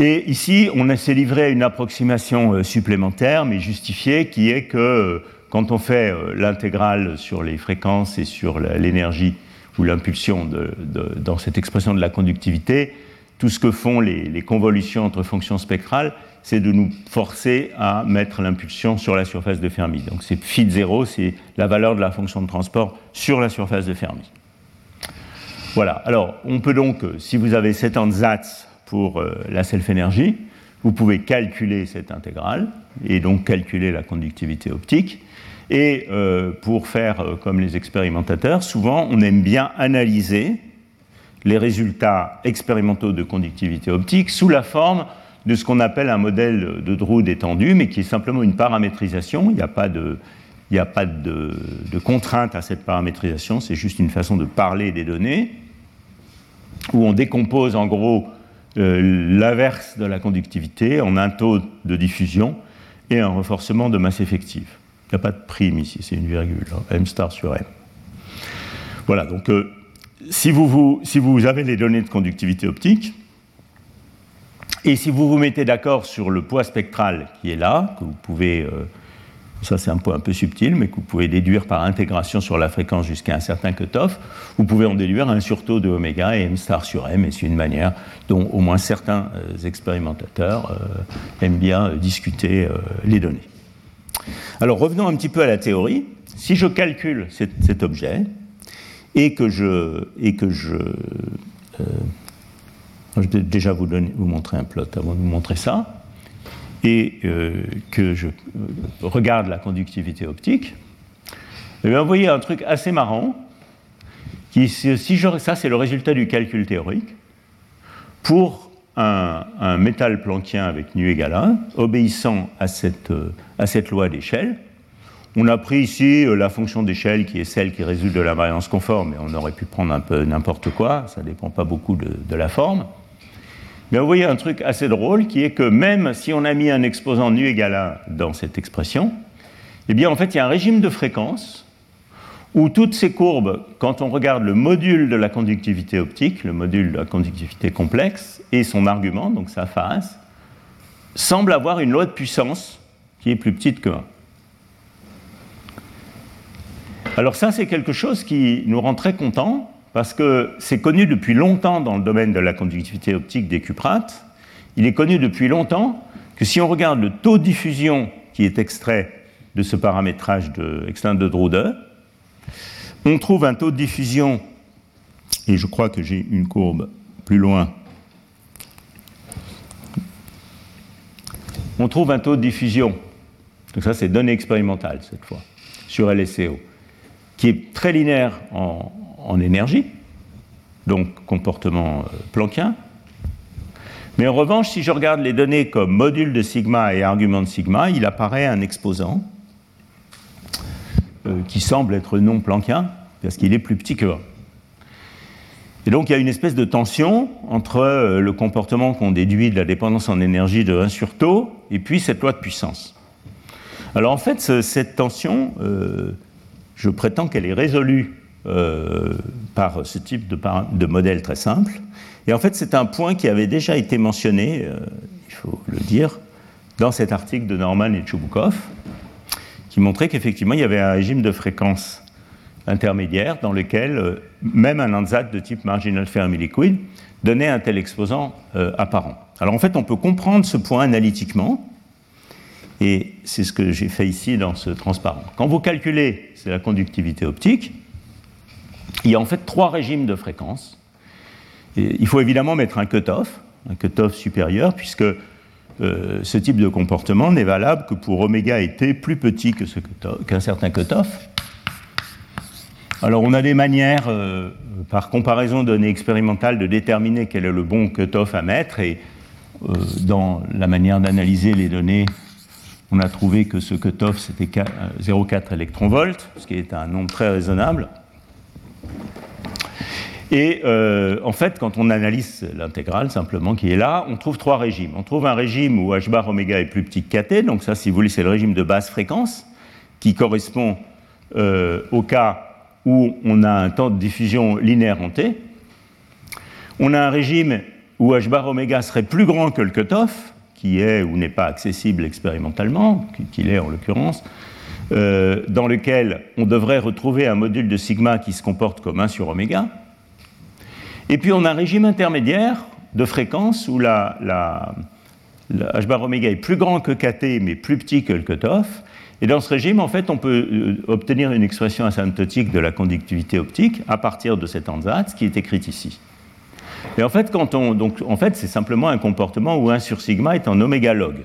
Et ici, on s'est livré à une approximation euh, supplémentaire, mais justifiée, qui est que euh, quand on fait euh, l'intégrale sur les fréquences et sur l'énergie ou l'impulsion dans cette expression de la conductivité, tout ce que font les, convolutions entre fonctions spectrales, c'est de nous forcer à mettre l'impulsion sur la surface de Fermi. Donc c'est phi de 0, c'est la valeur de la fonction de transport sur la surface de Fermi. Voilà, alors on peut donc, si vous avez cet ansatz pour euh, la self-énergie, vous pouvez calculer cette intégrale et donc calculer la conductivité optique. Et euh, pour faire euh, comme les expérimentateurs, souvent on aime bien analyser les résultats expérimentaux de conductivité optique sous la forme de ce qu'on appelle un modèle de Drude étendu, mais qui est simplement une paramétrisation. Il n'y a pas de, de, contrainte à cette paramétrisation, c'est juste une façon de parler des données, où on décompose en gros l'inverse de la conductivité en un taux de diffusion et un renforcement de masse effective. Il n'y a pas de prime ici, c'est une virgule, hein, m star sur m. Voilà, donc euh, si, vous, si, vous, avez les données de conductivité optique, et si vous vous mettez d'accord sur le poids spectral qui est là, que vous pouvez euh, ça c'est un point un peu subtil, mais que vous pouvez déduire par intégration sur la fréquence jusqu'à un certain cutoff. Vous pouvez en déduire un surtaux de oméga et m star sur m, et c'est une manière dont au moins certains euh, expérimentateurs euh, aiment bien euh, discuter les données. Alors revenons un petit peu à la théorie. Si je calcule cet, objet et que je, et que je je vais déjà vous, vous montrer un plot avant de vous montrer ça et euh, que je euh, regarde la conductivité optique, vous voyez un truc assez marrant. Qui, si ça, c'est le résultat du calcul théorique. Pour un, métal planckien avec nu égal 1, obéissant à cette, euh, à cette loi d'échelle, on a pris ici la fonction d'échelle qui est celle qui résulte de la variance conforme, mais on aurait pu prendre un peu n'importe quoi, ça ne dépend pas beaucoup de la forme. Mais vous voyez un truc assez drôle qui est que même si on a mis un exposant nu égal à dans cette expression, eh bien en fait il y a un régime de fréquence où toutes ces courbes, quand on regarde le module de la conductivité optique, le module de la conductivité complexe et son argument, donc sa phase, semblent avoir une loi de puissance qui est plus petite que 1. Alors ça, c'est quelque chose qui nous rend très contents parce que c'est connu depuis longtemps dans le domaine de la conductivité optique des cuprates. Il est connu depuis longtemps que si on regarde le taux de diffusion qui est extrait de ce paramétrage de, de Drude, on trouve un taux de diffusion, et je crois que j'ai une courbe plus loin, on trouve un taux de diffusion, donc ça c'est données expérimentales cette fois, sur LSCO, qui est très linéaire en, énergie, donc comportement euh, planckien. Mais en revanche, si je regarde les données comme module de sigma et argument de sigma, il apparaît un exposant euh, qui semble être non planckien, parce qu'il est plus petit que 1. Et donc il y a une espèce de tension entre euh, le comportement qu'on déduit de la dépendance en énergie de 1 sur taux et puis cette loi de puissance. Alors en fait, cette tension, je prétends qu'elle est résolue euh, par ce type de, modèle très simple. Et en fait, c'est un point qui avait déjà été mentionné, euh, il faut le dire, dans cet article de Norman et Chubukov, qui montrait qu'effectivement, il y avait un régime de fréquence intermédiaire dans lequel même un ansat de type marginal Fermi liquide donnait un tel exposant apparent. Alors en fait, on peut comprendre ce point analytiquement, et c'est ce que j'ai fait ici dans ce transparent. Quand vous calculez, c'est la conductivité optique, il y a en fait trois régimes de fréquences. il faut évidemment mettre un cutoff, un cutoff supérieur, puisque euh, ce type de comportement n'est valable que pour oméga et t plus petit qu'un certain cutoff. Alors on a des manières, euh, par comparaison de données expérimentales, de déterminer quel est le bon cutoff à mettre, et euh, dans la manière d'analyser les données, on a trouvé que ce cutoff c'était 0,4 électronvolts, ce qui est un nombre très raisonnable. Et euh, en fait, quand on analyse l'intégrale simplement qui est là, on trouve trois régimes. On trouve un régime où h bar oméga est plus petit que kt, donc ça, si vous voulez, c'est le régime de basse fréquence, qui correspond euh, au cas où on a un temps de diffusion linéaire en t. On a un régime où h bar oméga serait plus grand que le cutoff, qui est ou n'est pas accessible expérimentalement, qu'il est en l'occurrence, euh, dans lequel on devrait retrouver un module de sigma qui se comporte comme 1 sur oméga. Et puis on a un régime intermédiaire de fréquence où la, h bar oméga est plus grand que kt mais plus petit que le cutoff. Et dans ce régime, en fait, on peut euh, obtenir une expression asymptotique de la conductivité optique à partir de cet ansatz qui est écrit ici. Et en fait, c'est simplement un comportement où 1 sur sigma est en oméga log.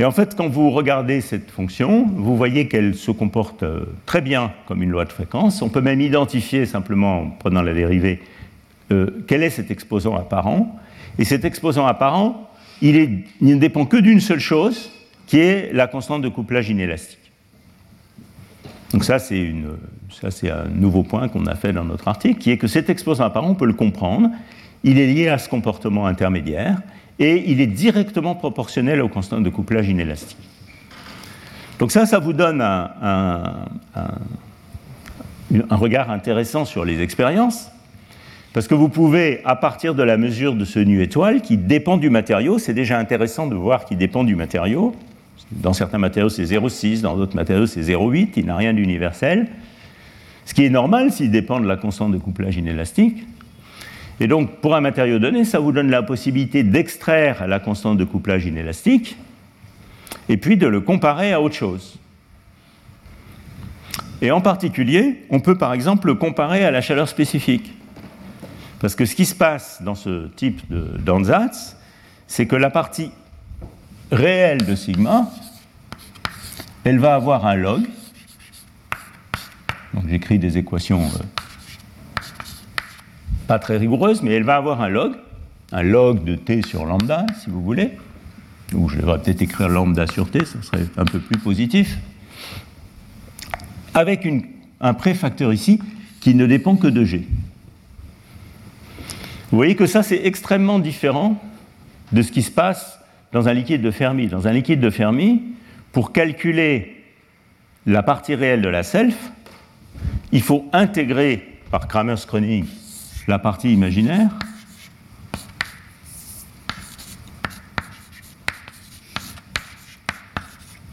Et en fait, quand vous regardez cette fonction, vous voyez qu'elle se comporte euh, très bien comme une loi de fréquence. On peut même identifier simplement en prenant la dérivée euh, quel est cet exposant apparent. Et cet exposant apparent, il, ne dépend que d'une seule chose, qui est la constante de couplage inélastique. Donc ça, c'est, un nouveau point qu'on a fait dans notre article, qui est que cet exposant apparent, on peut le comprendre, il est lié à ce comportement intermédiaire, et il est directement proportionnel aux constantes de couplage inélastique. Donc ça, ça vous donne un regard intéressant sur les expériences. Parce que vous pouvez, à partir de la mesure de ce nu étoile, qui dépend du matériau, c'est déjà intéressant de voir qu'il dépend du matériau. Dans certains matériaux, c'est 0,6, dans d'autres matériaux, c'est 0,8, il n'a rien d'universel. Ce qui est normal s'il dépend de la constante de couplage inélastique. Et donc, pour un matériau donné, ça vous donne la possibilité d'extraire la constante de couplage inélastique et puis de le comparer à autre chose. Et en particulier, on peut par exemple le comparer à la chaleur spécifique. Parce que ce qui se passe dans ce type d'Ansatz, c'est que la partie réelle de sigma, elle va avoir un log. Donc j'écris des équations euh, pas très rigoureuses, mais elle va avoir un log, un log de t sur lambda, si vous voulez. Ou je devrais peut-être écrire lambda sur t, ça serait un peu plus positif. Avec un préfacteur ici qui ne dépend que de g. Vous voyez que ça, c'est extrêmement différent de ce qui se passe dans un liquide de Fermi. Dans un liquide de Fermi, pour calculer la partie réelle de la self, il faut intégrer par Kramer-Skroning la partie imaginaire.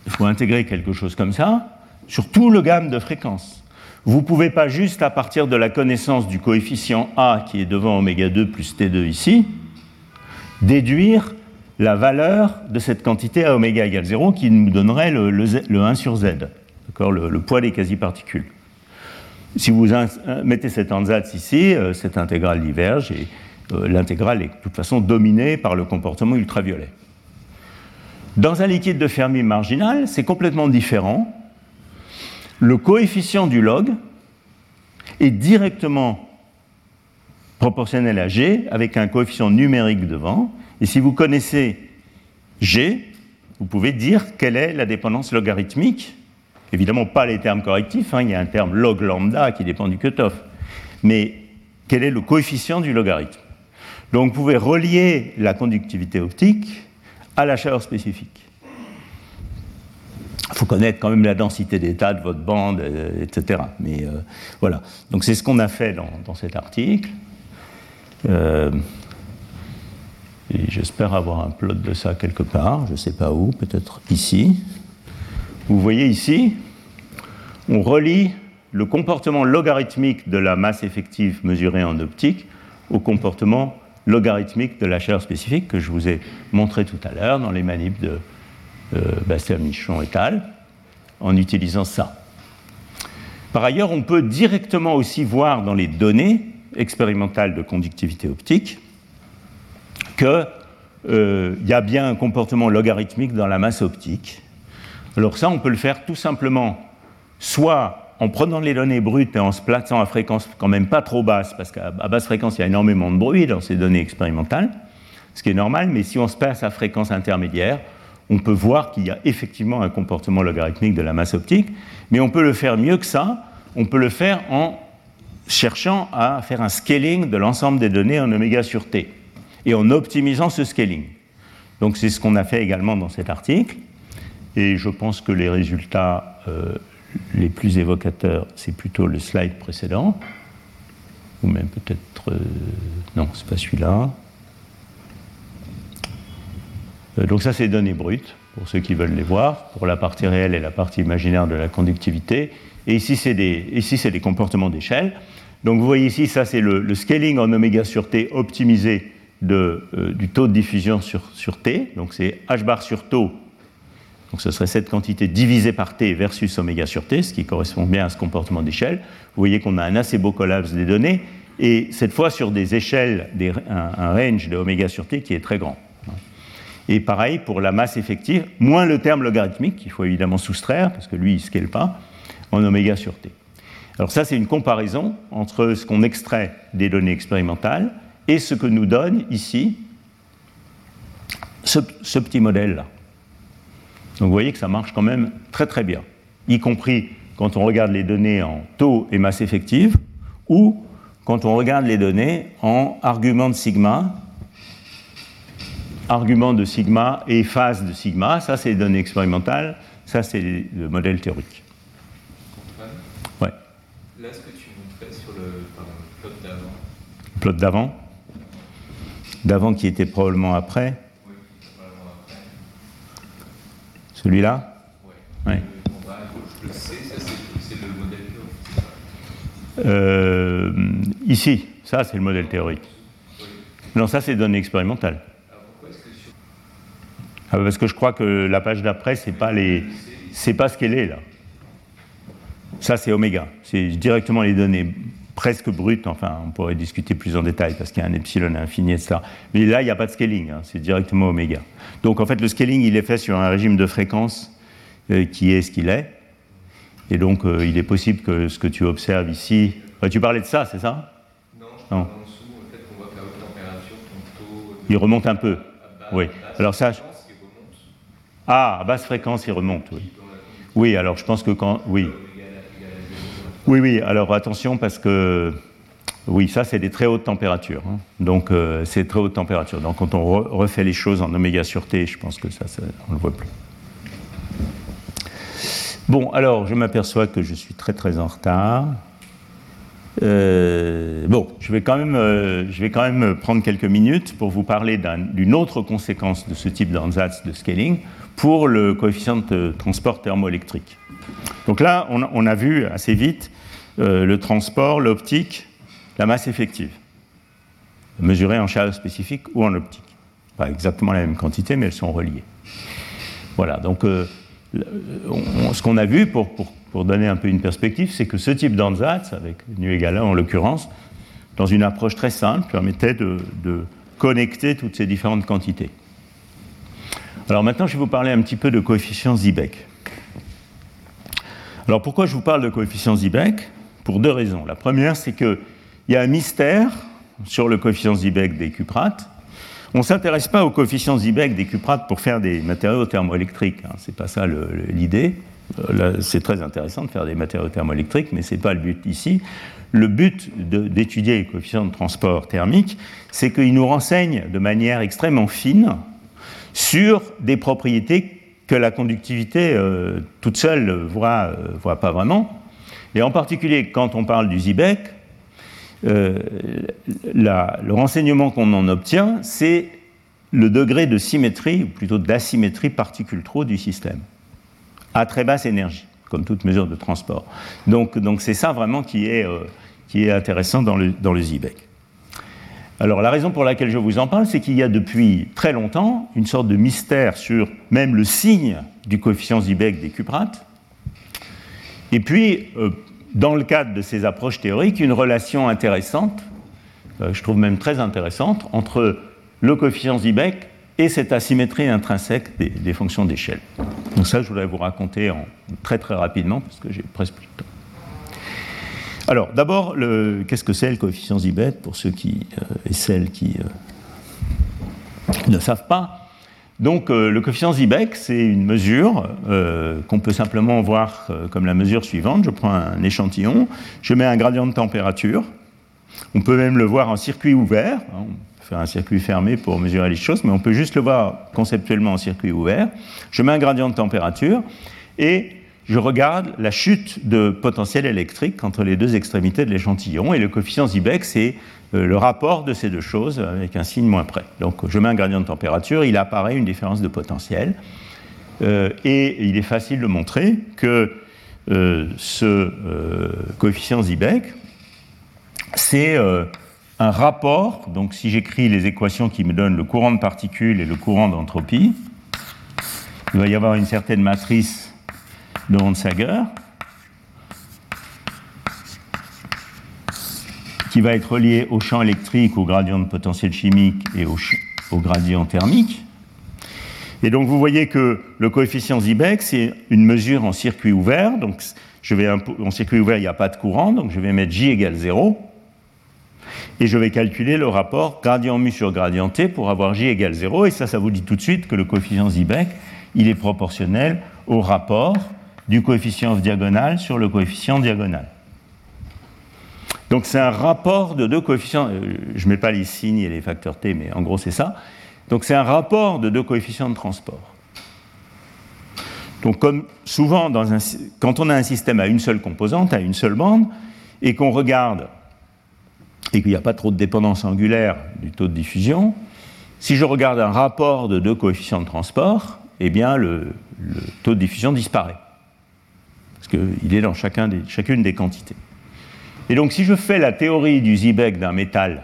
Il faut intégrer quelque chose comme ça sur tout le gamme de fréquences. Vous ne pouvez pas juste, à partir de la connaissance du coefficient A qui est devant oméga 2 plus T2 ici, déduire la valeur de cette quantité à oméga égale 0 qui nous donnerait le, 1 sur z, le, le, poids des quasi-particules. Si vous mettez cet ansatz ici, euh, cette intégrale diverge et euh, l'intégrale est de toute façon dominée par le comportement ultraviolet. Dans un liquide de Fermi marginal, c'est complètement différent le coefficient du log est directement proportionnel à g avec un coefficient numérique devant. Et si vous connaissez g, vous pouvez dire quelle est la dépendance logarithmique. Évidemment, pas les termes correctifs, hein, il y a un terme log lambda qui dépend du cutoff. Mais quel est le coefficient du logarithme? Donc vous pouvez relier la conductivité optique à la chaleur spécifique. Il faut connaître quand même la densité d'état de votre bande, euh, etc. Mais euh, voilà. Donc c'est ce qu'on a fait dans, cet article. Euh, et j'espère avoir un plot de ça quelque part, je ne sais pas où, peut-être ici. Vous voyez ici, on relie le comportement logarithmique de la masse effective mesurée en optique au comportement logarithmique de la chaleur spécifique que je vous ai montré tout à l'heure dans les manips de euh, Bastien Michon et al. en utilisant ça. Par ailleurs, on peut directement aussi voir dans les données expérimentales de conductivité optique qu'il euh, y a bien un comportement logarithmique dans la masse optique. Alors ça, on peut le faire tout simplement, soit en prenant les données brutes et en se plaçant à fréquence quand même pas trop basse, parce qu'à basse fréquence, il y a énormément de bruit dans ces données expérimentales, ce qui est normal, mais si on se place à fréquence intermédiaire, on peut voir qu'il y a effectivement un comportement logarithmique de la masse optique, mais on peut le faire mieux que ça, on peut le faire en cherchant à faire un scaling de l'ensemble des données en oméga sur t, et en optimisant ce scaling. Donc c'est ce qu'on a fait également dans cet article, et je pense que les résultats euh, les plus évocateurs, c'est plutôt le slide précédent, ou même peut-être... Euh, non, c'est pas celui-là. Euh, donc ça, c'est les données brutes, pour ceux qui veulent les voir, pour la partie réelle et la partie imaginaire de la conductivité. Et ici, c'est des, ici, des comportements d'échelle. Donc vous voyez ici, ça c'est le, scaling en oméga sur t optimisé euh, du taux de diffusion sur, sur t. Donc c'est h bar sur taux donc ce serait cette quantité divisée par t versus oméga sur t, ce qui correspond bien à ce comportement d'échelle. Vous voyez qu'on a un assez beau collapse des données, et cette fois sur des échelles, un, range de oméga sur t qui est très grand. Et pareil pour la masse effective, moins le terme logarithmique, qu'il faut évidemment soustraire, parce que lui, il ne scale pas, en oméga sur t. Alors ça, c'est une comparaison entre ce qu'on extrait des données expérimentales et ce que nous donne ici ce petit modèle-là. Donc vous voyez que ça marche quand même très très bien, y compris quand on regarde les données en taux et masse effective, ou quand on regarde les données en argument de sigma, argument de sigma et phase de sigma, ça c'est les données expérimentales, ça c'est le modèle théorique. Ouais. Là, ce que tu montrais sur le, plot d'avant. Plot d'avant D'avant qui était probablement après Celui-là Oui. Euh, ici, ça c'est le modèle théorique. Non, ça c'est données expérimentales. Ah, Parce que je crois que la page d'après, c'est pas les, c'est pas ce qu'elle est là. Ça c'est oméga, c'est directement les données presque brutes. Enfin, on pourrait discuter plus en détail parce qu'il y a un epsilon infini, etc. Mais là, il n'y a pas de scaling, hein, c'est directement oméga. Donc en fait, le scaling, il est fait sur un régime de fréquence euh, qui est ce qu'il est. Et donc, euh, il est possible que ce que tu observes ici. tu parlais de ça, c'est ça? Non, je non. en dessous, en fait, on voit qu'à haute température, ton taux. Il remonte un peu. oui. Alors ça. Ah, à basse fréquence, il remonte, oui. Oui, alors je pense que quand. Oui. Oui, oui, alors attention parce que oui, ça, c'est des très hautes températures. Hein. Donc, euh, c'est très hautes températures. Donc, quand on refait les choses en oméga sur T, je pense que ça, on ne le voit plus. Bon, alors, je m'aperçois que je suis très, très en retard. Euh, bon, je vais, quand même, euh, je vais quand même prendre quelques minutes pour vous parler d'une autre conséquence de ce type d'ansatz de scaling pour le coefficient de transport thermoélectrique. Donc là, on, a vu assez vite le transport, l'optique, la masse effective, mesurée en chaleur spécifique ou en optique. Pas exactement la même quantité, mais elles sont reliées. Voilà, donc euh, ce qu'on a vu, pour, donner un peu une perspective, c'est que ce type d'ansatz, avec nu égal 1 en l'occurrence, dans une approche très simple, permettait de, connecter toutes ces différentes quantités. Alors maintenant, je vais vous parler un petit peu de coefficient Zibek. Alors pourquoi je vous parle de coefficient Zibek Pour deux raisons. La première, c'est que il y a un mystère sur le coefficient Zibek des cuprates. On ne s'intéresse pas au coefficient Zibek des cuprates pour faire des matériaux thermoélectriques. Hein. Ce n'est pas ça l'idée. Euh, c'est très intéressant de faire des matériaux thermoélectriques, mais ce n'est pas le but ici. Le but d'étudier les coefficients de transport thermique, c'est qu'il nous renseigne de manière extrêmement fine sur des propriétés que la conductivité euh, toute seule ne voit, euh, voit, pas vraiment. Et en particulier, quand on parle du Zibek, euh, le renseignement qu'on en obtient, c'est le degré de symétrie, ou plutôt d'asymétrie particule-trop du système, à très basse énergie. comme toute mesure de transport. Donc, c'est ça vraiment qui est, qui est intéressant dans le, dans le ZBEC. Alors la raison pour laquelle je vous en parle, c'est qu'il y a depuis très longtemps une sorte de mystère sur même le signe du coefficient Zibek des cuprates. Et puis, euh, dans le cadre de ces approches théoriques, une relation intéressante, euh, je trouve même très intéressante, entre le coefficient Zibek et cette asymétrie intrinsèque des, fonctions d'échelle. Donc ça, je voudrais vous raconter très très rapidement, parce que j'ai presque plus de temps. Alors, d'abord, qu'est-ce que c'est le coefficient Zibet pour ceux qui, euh, et celles qui euh, ne savent pas? Donc, euh, le coefficient Zibek, c'est une mesure qu'on peut simplement voir comme la mesure suivante. Je prends un échantillon, je mets un gradient de température. On peut même le voir en circuit ouvert. Hein, on peut faire un circuit fermé pour mesurer les choses, mais on peut juste le voir conceptuellement en circuit ouvert. Je mets un gradient de température et je regarde la chute de potentiel électrique entre les deux extrémités de l'échantillon, et le coefficient Zibek, c'est euh, le rapport de ces deux choses avec un signe moins près. Donc je mets un gradient de température, il apparaît une différence de potentiel, euh, et il est facile de montrer que euh, ce coefficient Zibek, c'est un rapport, donc si j'écris les équations qui me donnent le courant de particules et le courant d'entropie, il va y avoir une certaine matrice de Honsager, qui va être relié au champ électrique, au gradient de potentiel chimique et au, gradient thermique. Et donc vous voyez que le coefficient Zibek, c'est une mesure en circuit ouvert. Donc en circuit ouvert, il n'y a pas de courant, donc je vais mettre J égale 0. Et je vais calculer le rapport gradient mu sur gradient T pour avoir J égale 0. Et ça, ça vous dit tout de suite que le coefficient Zibek, il est proportionnel au rapport du coefficient diagonal sur le coefficient diagonal. Donc c'est un rapport de deux coefficients, euh, je ne mets pas les signes et les facteurs t, mais en gros c'est ça. Donc c'est un rapport de deux coefficients de transport. Donc comme souvent, quand on a un système à une seule composante, à une seule bande, et qu'on regarde, et qu'il n'y a pas trop de dépendance angulaire du taux de diffusion, si je regarde un rapport de deux coefficients de transport, eh bien le taux de diffusion disparaît qu'il est dans chacune des quantités. Et donc si je fais la théorie du Zibek d'un métal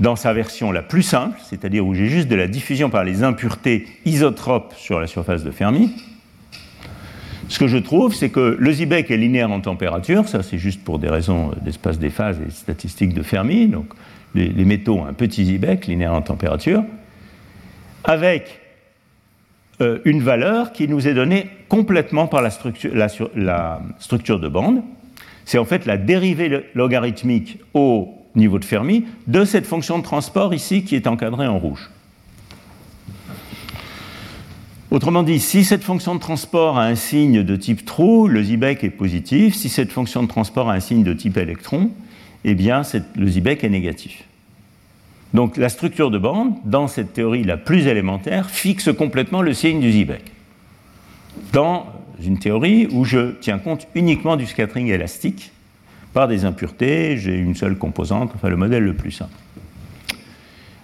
dans sa version la plus simple, c'est-à-dire où j'ai juste de la diffusion par les impuretés isotropes sur la surface de Fermi, ce que je trouve, c'est que le Zibek est linéaire en température, ça c'est juste pour des raisons d'espace des phases et statistiques de Fermi, donc les, les métaux ont un petit Zibek linéaire en température, avec euh, une valeur qui nous est donnée complètement par la structure, de bande. C'est en fait la dérivée logarithmique au niveau de Fermi de cette fonction de transport ici qui est encadrée en rouge. Autrement dit, si cette fonction de transport a un signe de type trou, le Zibek est positif. Si cette fonction de transport a un signe de type électron, eh bien le Zibek est négatif. Donc la structure de bande, dans cette théorie la plus élémentaire, fixe complètement le signe du Zibek. Dans une théorie où je tiens compte uniquement du scattering élastique, par des impuretés, j'ai une seule composante, enfin le modèle le plus simple.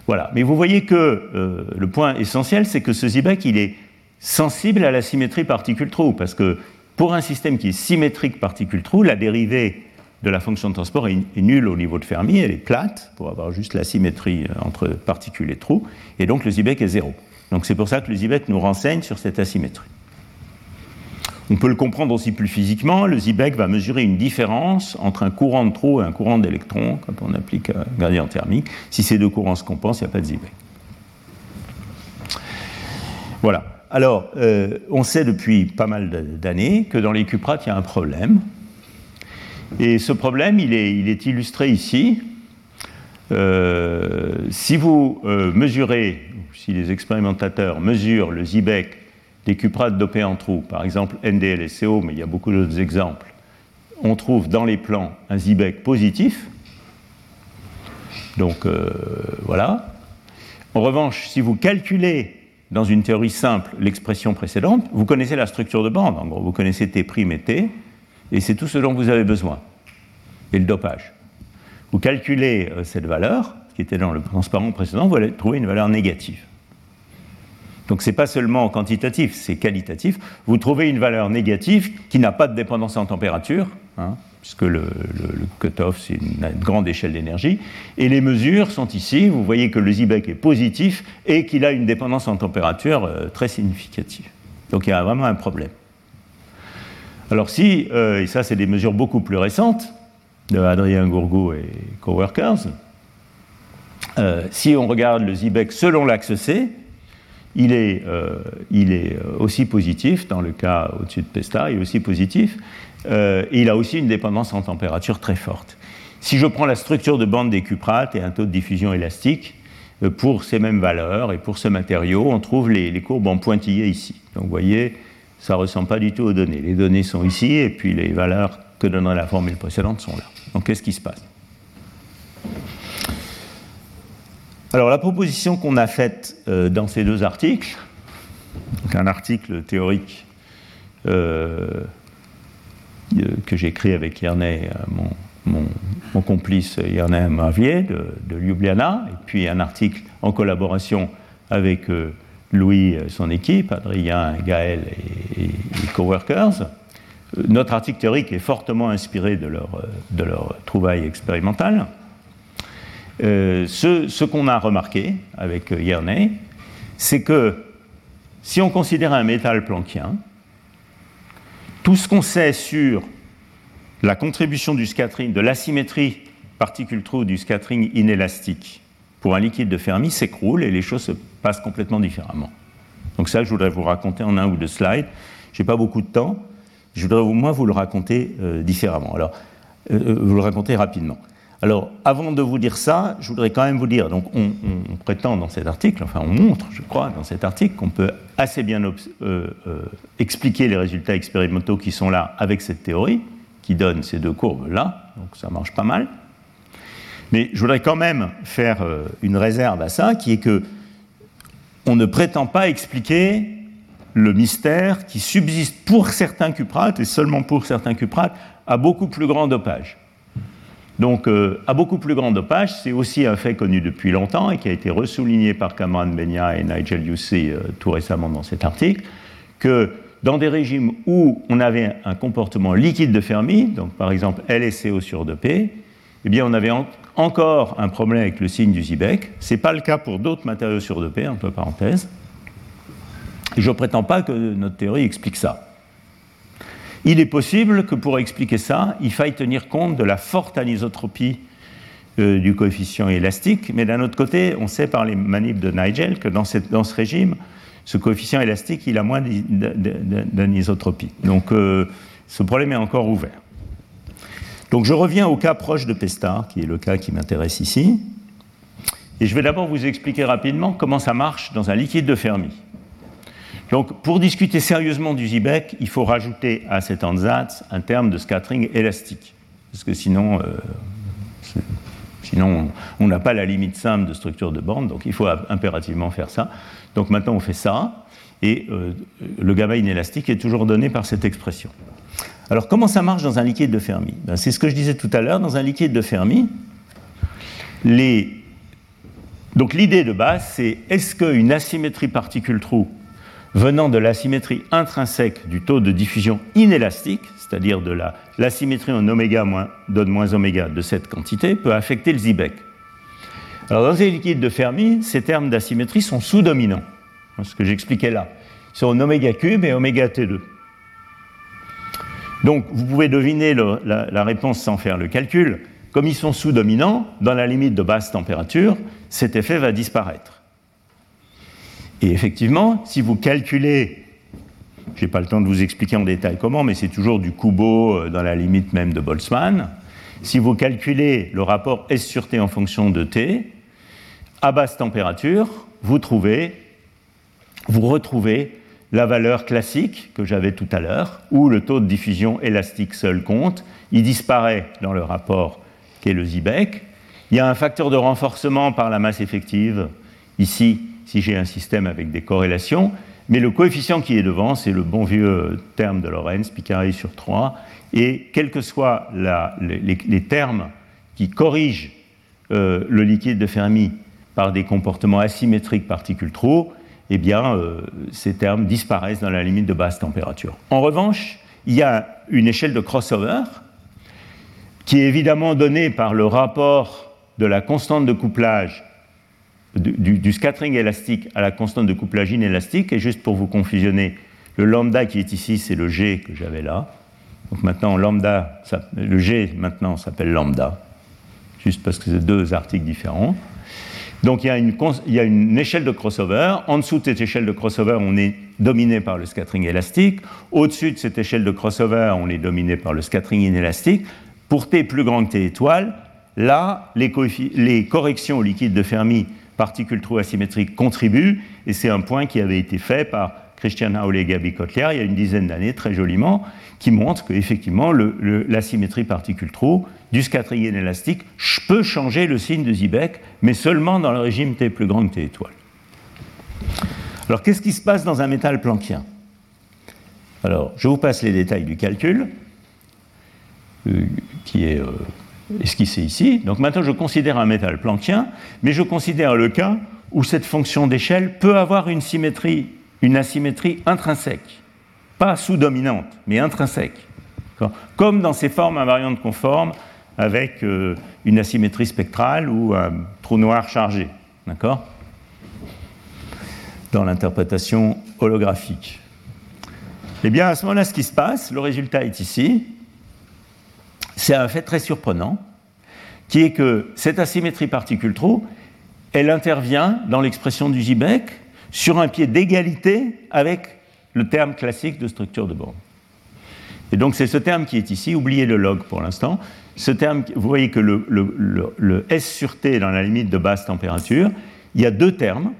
Voilà. Mais vous voyez que euh, le point essentiel, c'est que ce Zibek, il est sensible à la symétrie particule-trou, parce que pour un système qui est symétrique particule-trou, la dérivée de la fonction de transport est, nulle au niveau de Fermi, elle est plate, pour avoir juste la symétrie euh, entre particules et trous, et donc le Zibek est zéro. Donc c'est pour ça que le Zibek nous renseigne sur cette asymétrie. On peut le comprendre aussi plus physiquement, le Zibek va mesurer une différence entre un courant de trou et un courant d'électron, quand on applique un gradient thermique. Si ces deux courants se compensent, il n'y a pas de Zibek. Voilà. Alors, euh, on sait depuis pas mal d'années que dans les cuprates, il y a un problème. Et ce problème, il est, illustré ici. Euh, si vous euh, mesurez, si les expérimentateurs mesurent le Zibek des cuprates dopées en trous, par exemple NDLSCO, mais il y a beaucoup d'autres exemples, on trouve dans les plans un Zibek positif. Donc euh, voilà. En revanche, si vous calculez dans une théorie simple l'expression précédente, vous connaissez la structure de bande. En gros, vous connaissez T' et T et c'est tout ce dont vous avez besoin. Et le dopage. Vous calculez euh, cette valeur, qui était dans le transparent précédent, vous allez trouver une valeur négative. Donc ce n'est pas seulement quantitatif, c'est qualitatif. Vous trouvez une valeur négative qui n'a pas de dépendance en température, hein, puisque le, le, cutoff c'est une, grande échelle d'énergie, et les mesures sont ici. Vous voyez que le Zibek est positif et qu'il a une dépendance en température euh, très significative. Donc il y a vraiment un problème. Alors si, euh, et ça c'est des mesures beaucoup plus récentes de Adrien Gourgou et coworkers, euh, si on regarde le Zibek selon l'axe C, il est, euh, il est, aussi positif, dans le cas au-dessus de Pesta, il est aussi positif, et il a aussi une dépendance en température très forte. Si je prends la structure de bande des cuprates et un taux de diffusion élastique, pour ces mêmes valeurs et pour ce matériau, on trouve les, les courbes en pointillés ici. Donc vous voyez, ça ne ressemble pas du tout aux données. Les données sont ici et puis les valeurs que donnerait la formule précédente sont là. Donc qu'est-ce qui se passe? Alors la proposition qu'on a faite euh, dans ces deux articles, donc un article théorique euh, euh, que j'ai écrit avec Yerney, mon, complice Yerney Mavier de, Ljubljana, et puis un article en collaboration avec Louis, son équipe, Adrien, Gaël et, et, coworkers. Notre article théorique est fortement inspiré de leur, de leur trouvaille expérimentale. Euh, ce, ce qu'on a remarqué avec Yerney, c'est que si on considère un métal planckien, tout ce qu'on sait sur la contribution du scattering, de l'asymétrie particule-trou du scattering inélastique pour un liquide de Fermi s'écroule et les choses se passent complètement différemment. Donc ça, je voudrais vous raconter en un ou deux slides. Je n'ai pas beaucoup de temps. Je voudrais au moins vous le raconter euh, différemment. Alors, euh, euh, vous le raconter rapidement. Alors, avant de vous dire ça, je voudrais quand même vous dire, donc on, prétend dans cet article, enfin on montre, je crois, dans cet article, qu'on peut assez bien expliquer les résultats expérimentaux qui sont là avec cette théorie, qui donne ces deux courbes-là, donc ça marche pas mal. Mais je voudrais quand même faire une réserve à ça, qui est que on ne prétend pas expliquer le mystère qui subsiste pour certains cuprates, et seulement pour certains cuprates, à beaucoup plus grand dopage. Donc, euh, à beaucoup plus grand dopage, c'est aussi un fait connu depuis longtemps et qui a été ressouligné par Cameron Benya et Nigel Yussey euh, tout récemment dans cet article, que dans des régimes où on avait un comportement liquide de Fermi, donc par exemple LSCO sur 2P, eh bien on avait encore un problème avec le signe du Zibek. Ce n'est pas le cas pour d'autres matériaux sur 2P, entre parenthèses. Je ne prétends pas que notre théorie explique ça. Il est possible que pour expliquer ça, il faille tenir compte de la forte anisotropie euh, du coefficient élastique, mais d'un autre côté, on sait par les manips de Nigel que dans ce régime, ce coefficient élastique, il a moins d'anisotropie. Donc euh, ce problème est encore ouvert. Donc je reviens au cas proche de Pesta, qui est le cas qui m'intéresse ici. Et je vais d'abord vous expliquer rapidement comment ça marche dans un liquide de Fermi. Donc pour discuter sérieusement du Zibek, il faut rajouter à cet ansatz un terme de scattering élastique. Parce que sinon, euh, on n'a pas la limite simple de structure de bande, donc il faut impérativement faire ça. Donc maintenant on fait ça, et euh, le gamma inélastique est toujours donné par cette expression. Alors comment ça marche dans un liquide de Fermi? Ben, C'est ce que je disais tout à l'heure, dans un liquide de Fermi, donc l'idée de base c'est est-ce qu'une asymétrie particule-trou venant de l'asymétrie intrinsèque du taux de diffusion inélastique, c'est-à-dire de l'asymétrie en oméga moins, donne moins oméga de cette quantité, peut affecter le Zibek. Alors dans les liquides de Fermi, ces termes d'asymétrie sont sous-dominants, ce que j'expliquais là. Ils sont en oméga cube et oméga T2. Donc vous pouvez deviner la, réponse sans faire le calcul. Comme ils sont sous-dominants, dans la limite de basse température, cet effet va disparaître. Et effectivement, si vous calculez, je n'ai pas le temps de vous expliquer en détail comment, mais c'est toujours du Kubo euh, dans la limite même de Boltzmann, si vous calculez le rapport S sur T en fonction de T, à basse température, vous trouvez, vous retrouvez la valeur classique que j'avais tout à l'heure, où le taux de diffusion élastique seul compte, il disparaît dans le rapport qu'est le Zibek. Il y a un facteur de renforcement par la masse effective, ici, si j'ai un système avec des corrélations, mais le coefficient qui est devant, c'est le bon vieux terme de Lorentz, pi carré sur 3, et quels que soient les, termes qui corrigent euh, le liquide de Fermi par des comportements asymétriques particules trous, eh bien, ces termes disparaissent dans la limite de basse température. En revanche, il y a une échelle de crossover qui est évidemment donnée par le rapport de la constante de couplage du, scattering élastique à la constante de couplage inélastique. Et juste pour vous confusionner, le lambda qui est ici, c'est le G que j'avais là. Donc maintenant, lambda, le G maintenant s'appelle lambda, juste parce que c'est deux articles différents. Donc il y, a une, échelle de crossover. En dessous de cette échelle de crossover, on est dominé par le scattering élastique. Au-dessus de cette échelle de crossover, on est dominé par le scattering inélastique. Pour T plus grand que T étoile, là, les, corrections au liquide de Fermi particules trous asymétriques contribuent, et c'est un point qui avait été fait par Christian Howley et Gaby Kotler il y a une dizaine d'années, très joliment, qui montre qu'effectivement, l'asymétrie particule-trou du scattering élastique peut changer le signe de Zibek, mais seulement dans le régime T plus grand que T étoile. Alors, qu'est-ce qui se passe dans un métal planckien Alors, je vous passe les détails du calcul, euh, qui est euh, esquissé ici. Donc maintenant, je considère un métal planckien, mais je considère le cas où cette fonction d'échelle peut avoir une symétrie, une asymétrie intrinsèque, pas sous-dominante, mais intrinsèque. Comme dans ces formes invariantes conformes avec euh, une asymétrie spectrale ou un trou noir chargé. D'accord? Dans l'interprétation holographique. Eh bien, à ce moment-là, ce qui se passe, le résultat est ici. C'est un fait très surprenant, qui est que cette asymétrie particule-trou, elle intervient dans l'expression du Gibek sur un pied d'égalité avec le terme classique de structure de Born. Et donc c'est ce terme qui est ici, oubliez le log pour l'instant, ce terme, vous voyez que le, S sur T dans la limite de basse température, il y a deux termes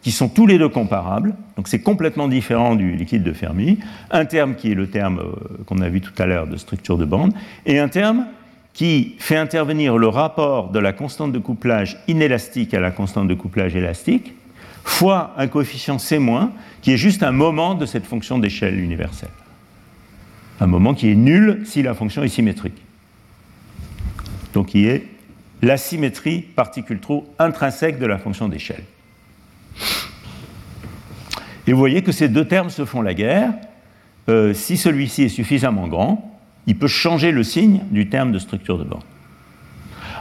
qui sont tous les deux comparables, donc c'est complètement différent du liquide de Fermi, un terme qui est le terme euh, qu'on a vu tout à l'heure de structure de bande, et un terme qui fait intervenir le rapport de la constante de couplage inélastique à la constante de couplage élastique, fois un coefficient C-, qui est juste un moment de cette fonction d'échelle universelle. Un moment qui est nul si la fonction est symétrique donc qui est la symétrie particule-trou intrinsèque de la fonction d'échelle. Et vous voyez que ces deux termes se font la guerre. Euh, si celui-ci est suffisamment grand, il peut changer le signe du terme de structure de bande.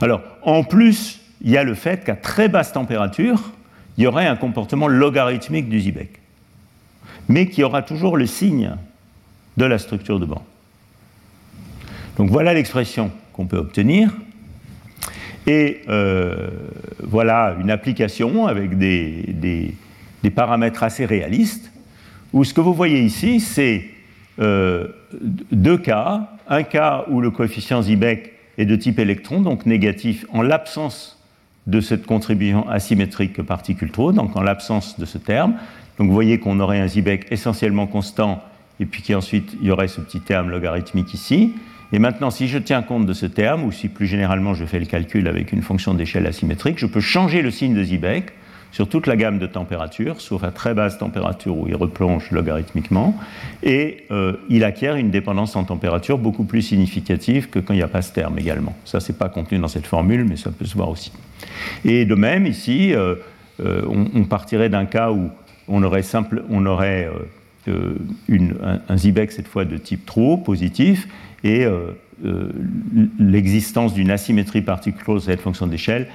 Alors, en plus, il y a le fait qu'à très basse température, il y aurait un comportement logarithmique du Zibek, mais qui aura toujours le signe de la structure de bande. Donc voilà l'expression qu'on peut obtenir. Et euh, voilà une application avec des, paramètres assez réalistes, où ce que vous voyez ici, c'est euh, deux cas. Un cas où le coefficient Zibek est de type électron, donc négatif, en l'absence de cette contribution asymétrique particule trop, donc en l'absence de ce terme. Donc vous voyez qu'on aurait un Zibek essentiellement constant, et puis qu'ensuite il y aurait ce petit terme logarithmique ici. Et maintenant, si je tiens compte de ce terme, ou si plus généralement je fais le calcul avec une fonction d'échelle asymétrique, je peux changer le signe de Zibek sur toute la gamme de températures, sauf à très basse température où il replonge logarithmiquement, et euh, il acquiert une dépendance en température beaucoup plus significative que quand il n'y a pas ce terme également. Ça, n'est pas contenu dans cette formule, mais ça peut se voir aussi. Et de même, ici, euh, euh, on, partirait d'un cas où on aurait, simple, on aurait un, un, cette fois de type trou, positif, et l'existence d'une asymétrie particulière de cette fonction d'échelle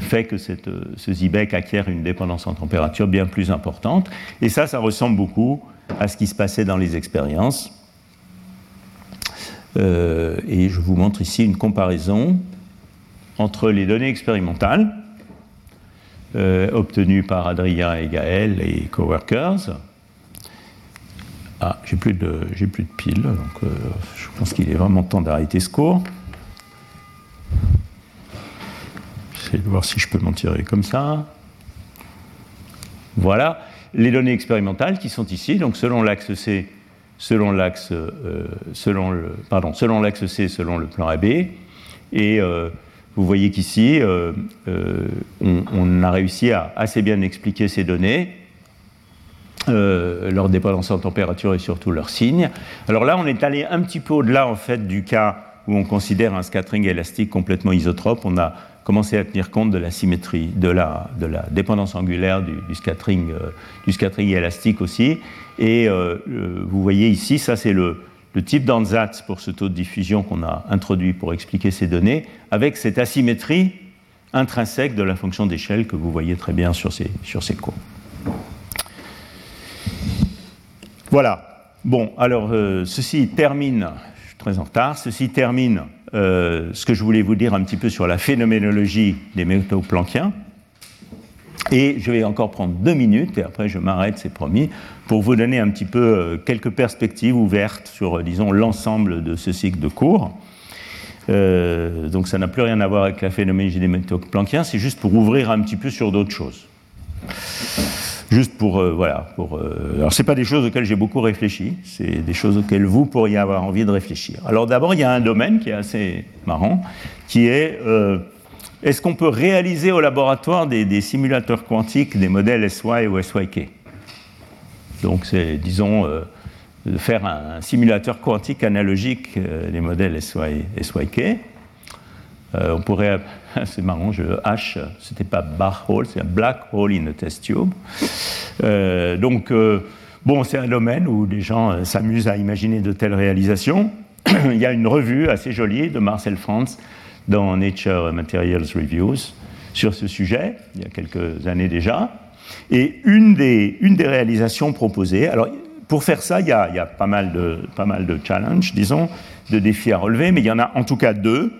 fait que cette, ce Zibek acquiert une dépendance en température bien plus importante. Et ça, ça ressemble beaucoup à ce qui se passait dans les expériences. et je vous montre ici une comparaison entre les données expérimentales obtenues par Adrien et Gaël et coworkers ah, j'ai plus de, piles, donc euh, je pense qu'il est vraiment temps d'arrêter ce cours. De voir si je peux m'en tirer comme ça. Voilà les données expérimentales qui sont ici. Donc selon l'axe C, selon l'axe, euh, selon le, pardon, selon l'axe C, selon le plan AB. Et euh, vous voyez qu'ici, on, on, a réussi à assez bien expliquer ces données euh, leur dépendance en température et surtout leurs signes. Alors là, on est allé un petit peu au-delà en fait du cas où on considère un scattering élastique complètement isotrope. On a commencer à tenir compte de la symétrie, de la, dépendance angulaire du, scattering, du scattering élastique aussi. Et vous voyez ici, ça c'est le, type d'ANSATS pour ce taux de diffusion qu'on a introduit pour expliquer ces données, avec cette asymétrie intrinsèque de la fonction d'échelle que vous voyez très bien sur ces, sur courbes. Voilà. Bon, alors euh, ceci termine, je suis très en retard, ceci termine euh, ce que je voulais vous dire un petit peu sur la phénoménologie des métaux planchiens. Et je vais encore prendre deux minutes, et après je m'arrête, c'est promis, pour vous donner un petit peu euh, quelques perspectives ouvertes sur, euh, disons, l'ensemble de ce cycle de cours. Donc ça n'a plus rien à voir avec la phénoménologie des métaux planckiens, c'est juste pour ouvrir un petit peu sur d'autres choses. Juste pour, voilà, pour, alors c'est pas des choses auxquelles j'ai beaucoup réfléchi, c'est des choses auxquelles vous pourriez avoir envie de réfléchir. Alors d'abord, il y a un domaine qui est assez marrant, qui est est-ce qu'on peut réaliser au laboratoire des, simulateurs quantiques des modèles SY ou SYK Donc, c'est, disons, euh, faire un, simulateur quantique analogique euh, des modèles SY SYK. Euh, on pourrait, c'est marrant, je, H, c'était pas black hole, c'est un black hole in a test tube. donc, bon, c'est un domaine où les gens s'amusent à imaginer de telles réalisations. Il y a une revue assez jolie de Marcel Franz dans Nature Materials Reviews sur ce sujet, il y a quelques années déjà. Et une des, réalisations proposées, alors pour faire ça, il y a, il y a pas, mal de, pas mal de challenges, disons, de défis à relever, mais il y en a en tout cas deux.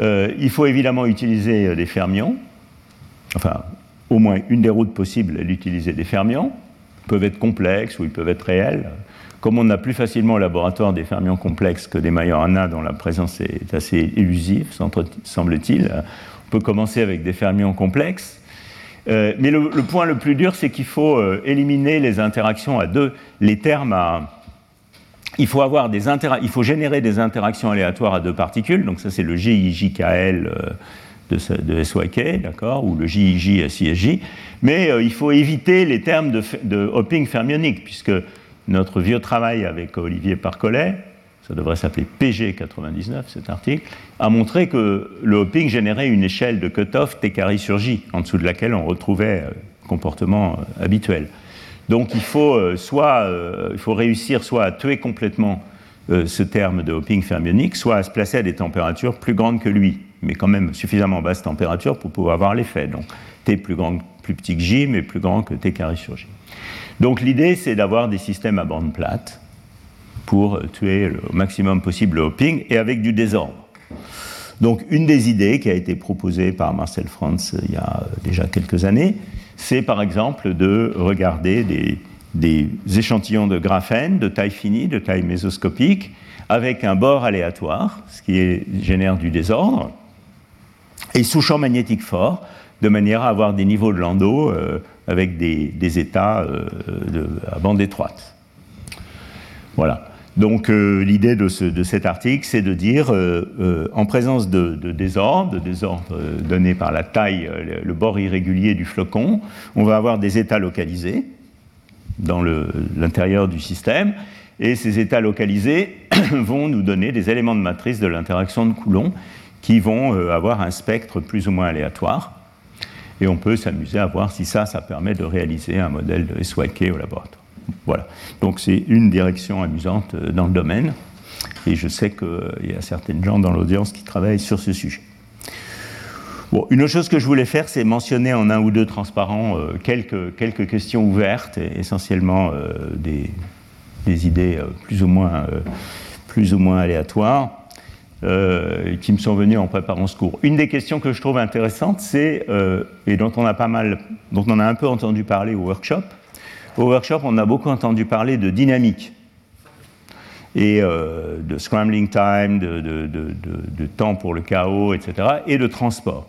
Euh, il faut évidemment utiliser des fermions, enfin, au moins une des routes possibles est d'utiliser des fermions. Ils peuvent être complexes ou ils peuvent être réels. Comme on a plus facilement au laboratoire des fermions complexes que des Majorana dont la présence est assez élusive, semble-t-il, on peut commencer avec des fermions complexes. Euh, mais le, point le plus dur, c'est qu'il faut euh, éliminer les interactions à deux, les termes à. Il faut, avoir des il faut générer des interactions aléatoires à deux particules, donc ça c'est le GIJKL euh, de, de, SYK, d'accord, ou le JIJ SISJ, mais il faut éviter les termes de, hopping fermionique, puisque notre vieux travail avec Olivier Parcollet, ça devrait s'appeler PG99 cet article, a montré que le hopping générait une échelle de cutoff T carré sur J, en dessous de laquelle on retrouvait euh, comportement euh, habituel. Donc il faut, euh, soit, il faut réussir soit à tuer complètement ce terme de hopping fermionique, soit à se placer à des températures plus grandes que lui, mais quand même suffisamment basse température pour pouvoir avoir l'effet. Donc T plus, grand, plus petit que J, mais plus grand que T carré sur J. Donc l'idée, c'est d'avoir des systèmes à bande plate pour tuer le maximum possible le hopping et avec du désordre. Donc une des idées qui a été proposée par Marcel Franz il y a déjà quelques années, c'est par exemple de regarder des, échantillons de graphène de taille finie, de taille mésoscopique, avec un bord aléatoire, ce qui génère du désordre, et sous champ magnétique fort, de manière à avoir des niveaux de Landau euh, avec des, états euh, à bande étroite. Voilà. Donc euh, l'idée de, cet article, c'est de dire, en présence de, désordre, de désordre donné par la taille, le, bord irrégulier du flocon, on va avoir des états localisés dans l'intérieur du système, et ces états localisés vont nous donner des éléments de matrice de l'interaction de Coulomb qui vont avoir un spectre plus ou moins aléatoire et on peut s'amuser à voir si ça, ça permet de réaliser un modèle de SYK au laboratoire. Voilà. Donc c'est une direction amusante euh, dans le domaine, et je sais qu'il y a certaines gens dans l'audience qui travaillent sur ce sujet. Bon, une autre chose que je voulais faire, c'est mentionner en un ou deux transparents euh, quelques, quelques questions ouvertes, essentiellement euh, des, des, idées plus ou moins, plus ou moins aléatoires. Euh, qui me sont venus en préparant ce cours. Une des questions que je trouve intéressante, c'est, euh, et dont on a pas mal, dont on a un peu entendu parler au workshop, au workshop, on a beaucoup entendu parler de dynamique et euh, de scrambling time, de, temps pour le chaos, etc., et de transport.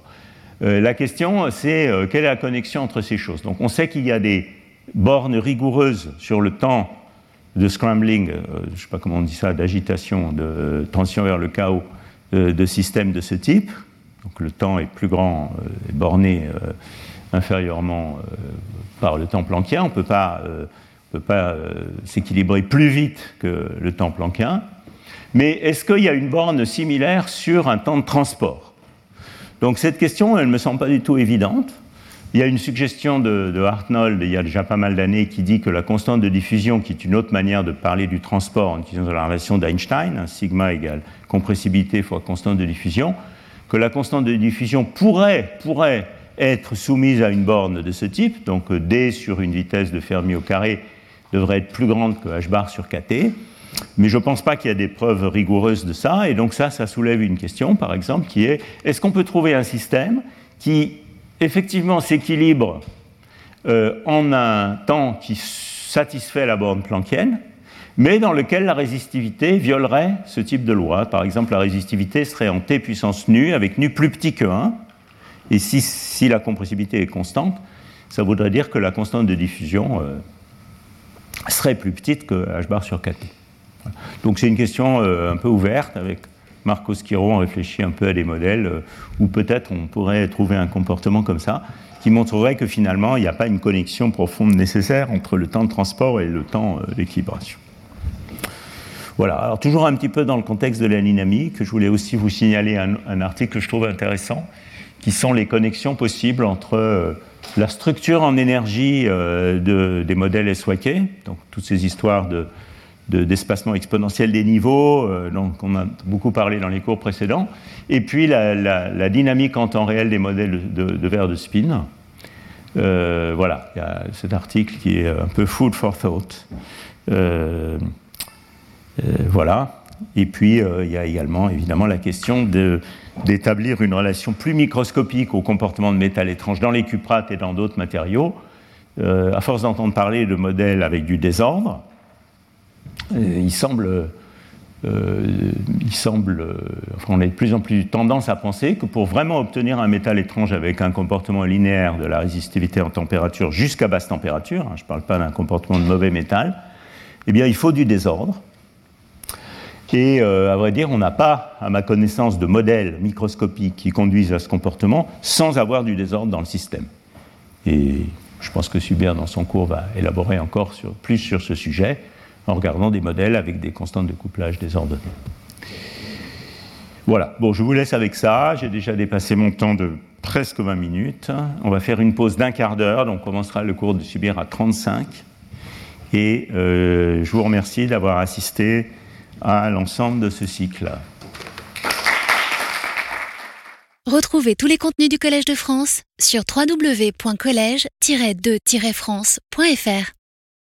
la question, c'est quelle est la connexion entre ces choses? Donc, on sait qu'il y a des bornes rigoureuses sur le temps de scrambling, euh, je ne sais pas comment on dit ça, d'agitation, de tension vers le chaos euh, de systèmes de ce type. Donc le temps est plus grand, euh, est borné inférieurement par le temps planckien. On ne peut pas, peut pas s'équilibrer plus vite que le temps planckien. Mais est-ce qu'il y a une borne similaire sur un temps de transport? Donc cette question, elle ne me semble pas du tout évidente. Il y a une suggestion de, de Hartnold, il y a déjà pas mal d'années, qui dit que la constante de diffusion, qui est une autre manière de parler du transport en utilisant la relation d'Einstein, hein, sigma égale compressibilité fois constante de diffusion, que la constante de diffusion pourrait, pourrait être soumise à une borne de ce type, donc euh, D sur une vitesse de Fermi au carré devrait être plus grande que h bar sur kt, mais je ne pense pas qu'il y a des preuves rigoureuses de ça, et donc ça, ça soulève une question, par exemple, qui est est-ce qu'on peut trouver un système qui effectivement s'équilibre euh, en un temps qui satisfait la borne planckienne, mais dans lequel la résistivité violerait ce type de loi? Par exemple, la résistivité serait en T puissance nu, avec nu plus petit que 1, et si, la compressibilité est constante, ça voudrait dire que la constante de diffusion euh, serait plus petite que h bar sur kt. Donc c'est une question euh, un peu ouverte avec Marco Schiro, on réfléchit un peu à des modèles euh, où peut-être on pourrait trouver un comportement comme ça qui montrerait que finalement il n'y a pas une connexion profonde nécessaire entre le temps de transport et le temps d'équilibration. Voilà, alors toujours un petit peu dans le contexte de la dynamique, je voulais aussi vous signaler un article que je trouve intéressant qui sont les connexions possibles entre euh, la structure en énergie euh, des modèles SYK, donc toutes ces histoires de, d'espacement exponentiel des niveaux, euh, dont on a beaucoup parlé dans les cours précédents, et puis la, dynamique en temps réel des modèles de, de verre de spin. voilà, il y a cet article qui est un peu food for thought. voilà. Et puis, il y a également, évidemment, la question de, d'établir une relation plus microscopique au comportement de métal étrange dans les cuprates et dans d'autres matériaux, euh, à force d'entendre parler de modèles avec du désordre, euh, il semble, euh, on a de plus en plus tendance à penser que pour vraiment obtenir un métal étrange avec un comportement linéaire de la résistivité en température jusqu'à basse température, hein, je ne parle pas d'un comportement de mauvais métal, eh bien il faut du désordre. Et euh, à vrai dire, on n'a pas, à ma connaissance, de modèles microscopiques qui conduisent à ce comportement sans avoir du désordre dans le système. Et je pense que Subir, dans son cours, va élaborer encore plus sur ce sujet en regardant des modèles avec des constantes de couplage désordonnées. Voilà, bon, je vous laisse avec ça. J'ai déjà dépassé mon temps de presque 20 minutes. On va faire une pause d'un quart d'heure, donc on commencera le cours de Subir à 35. Et euh, je vous remercie d'avoir assisté à l'ensemble de ce cycle. Retrouvez tous les contenus du Collège de France sur www.colège-2-france.fr.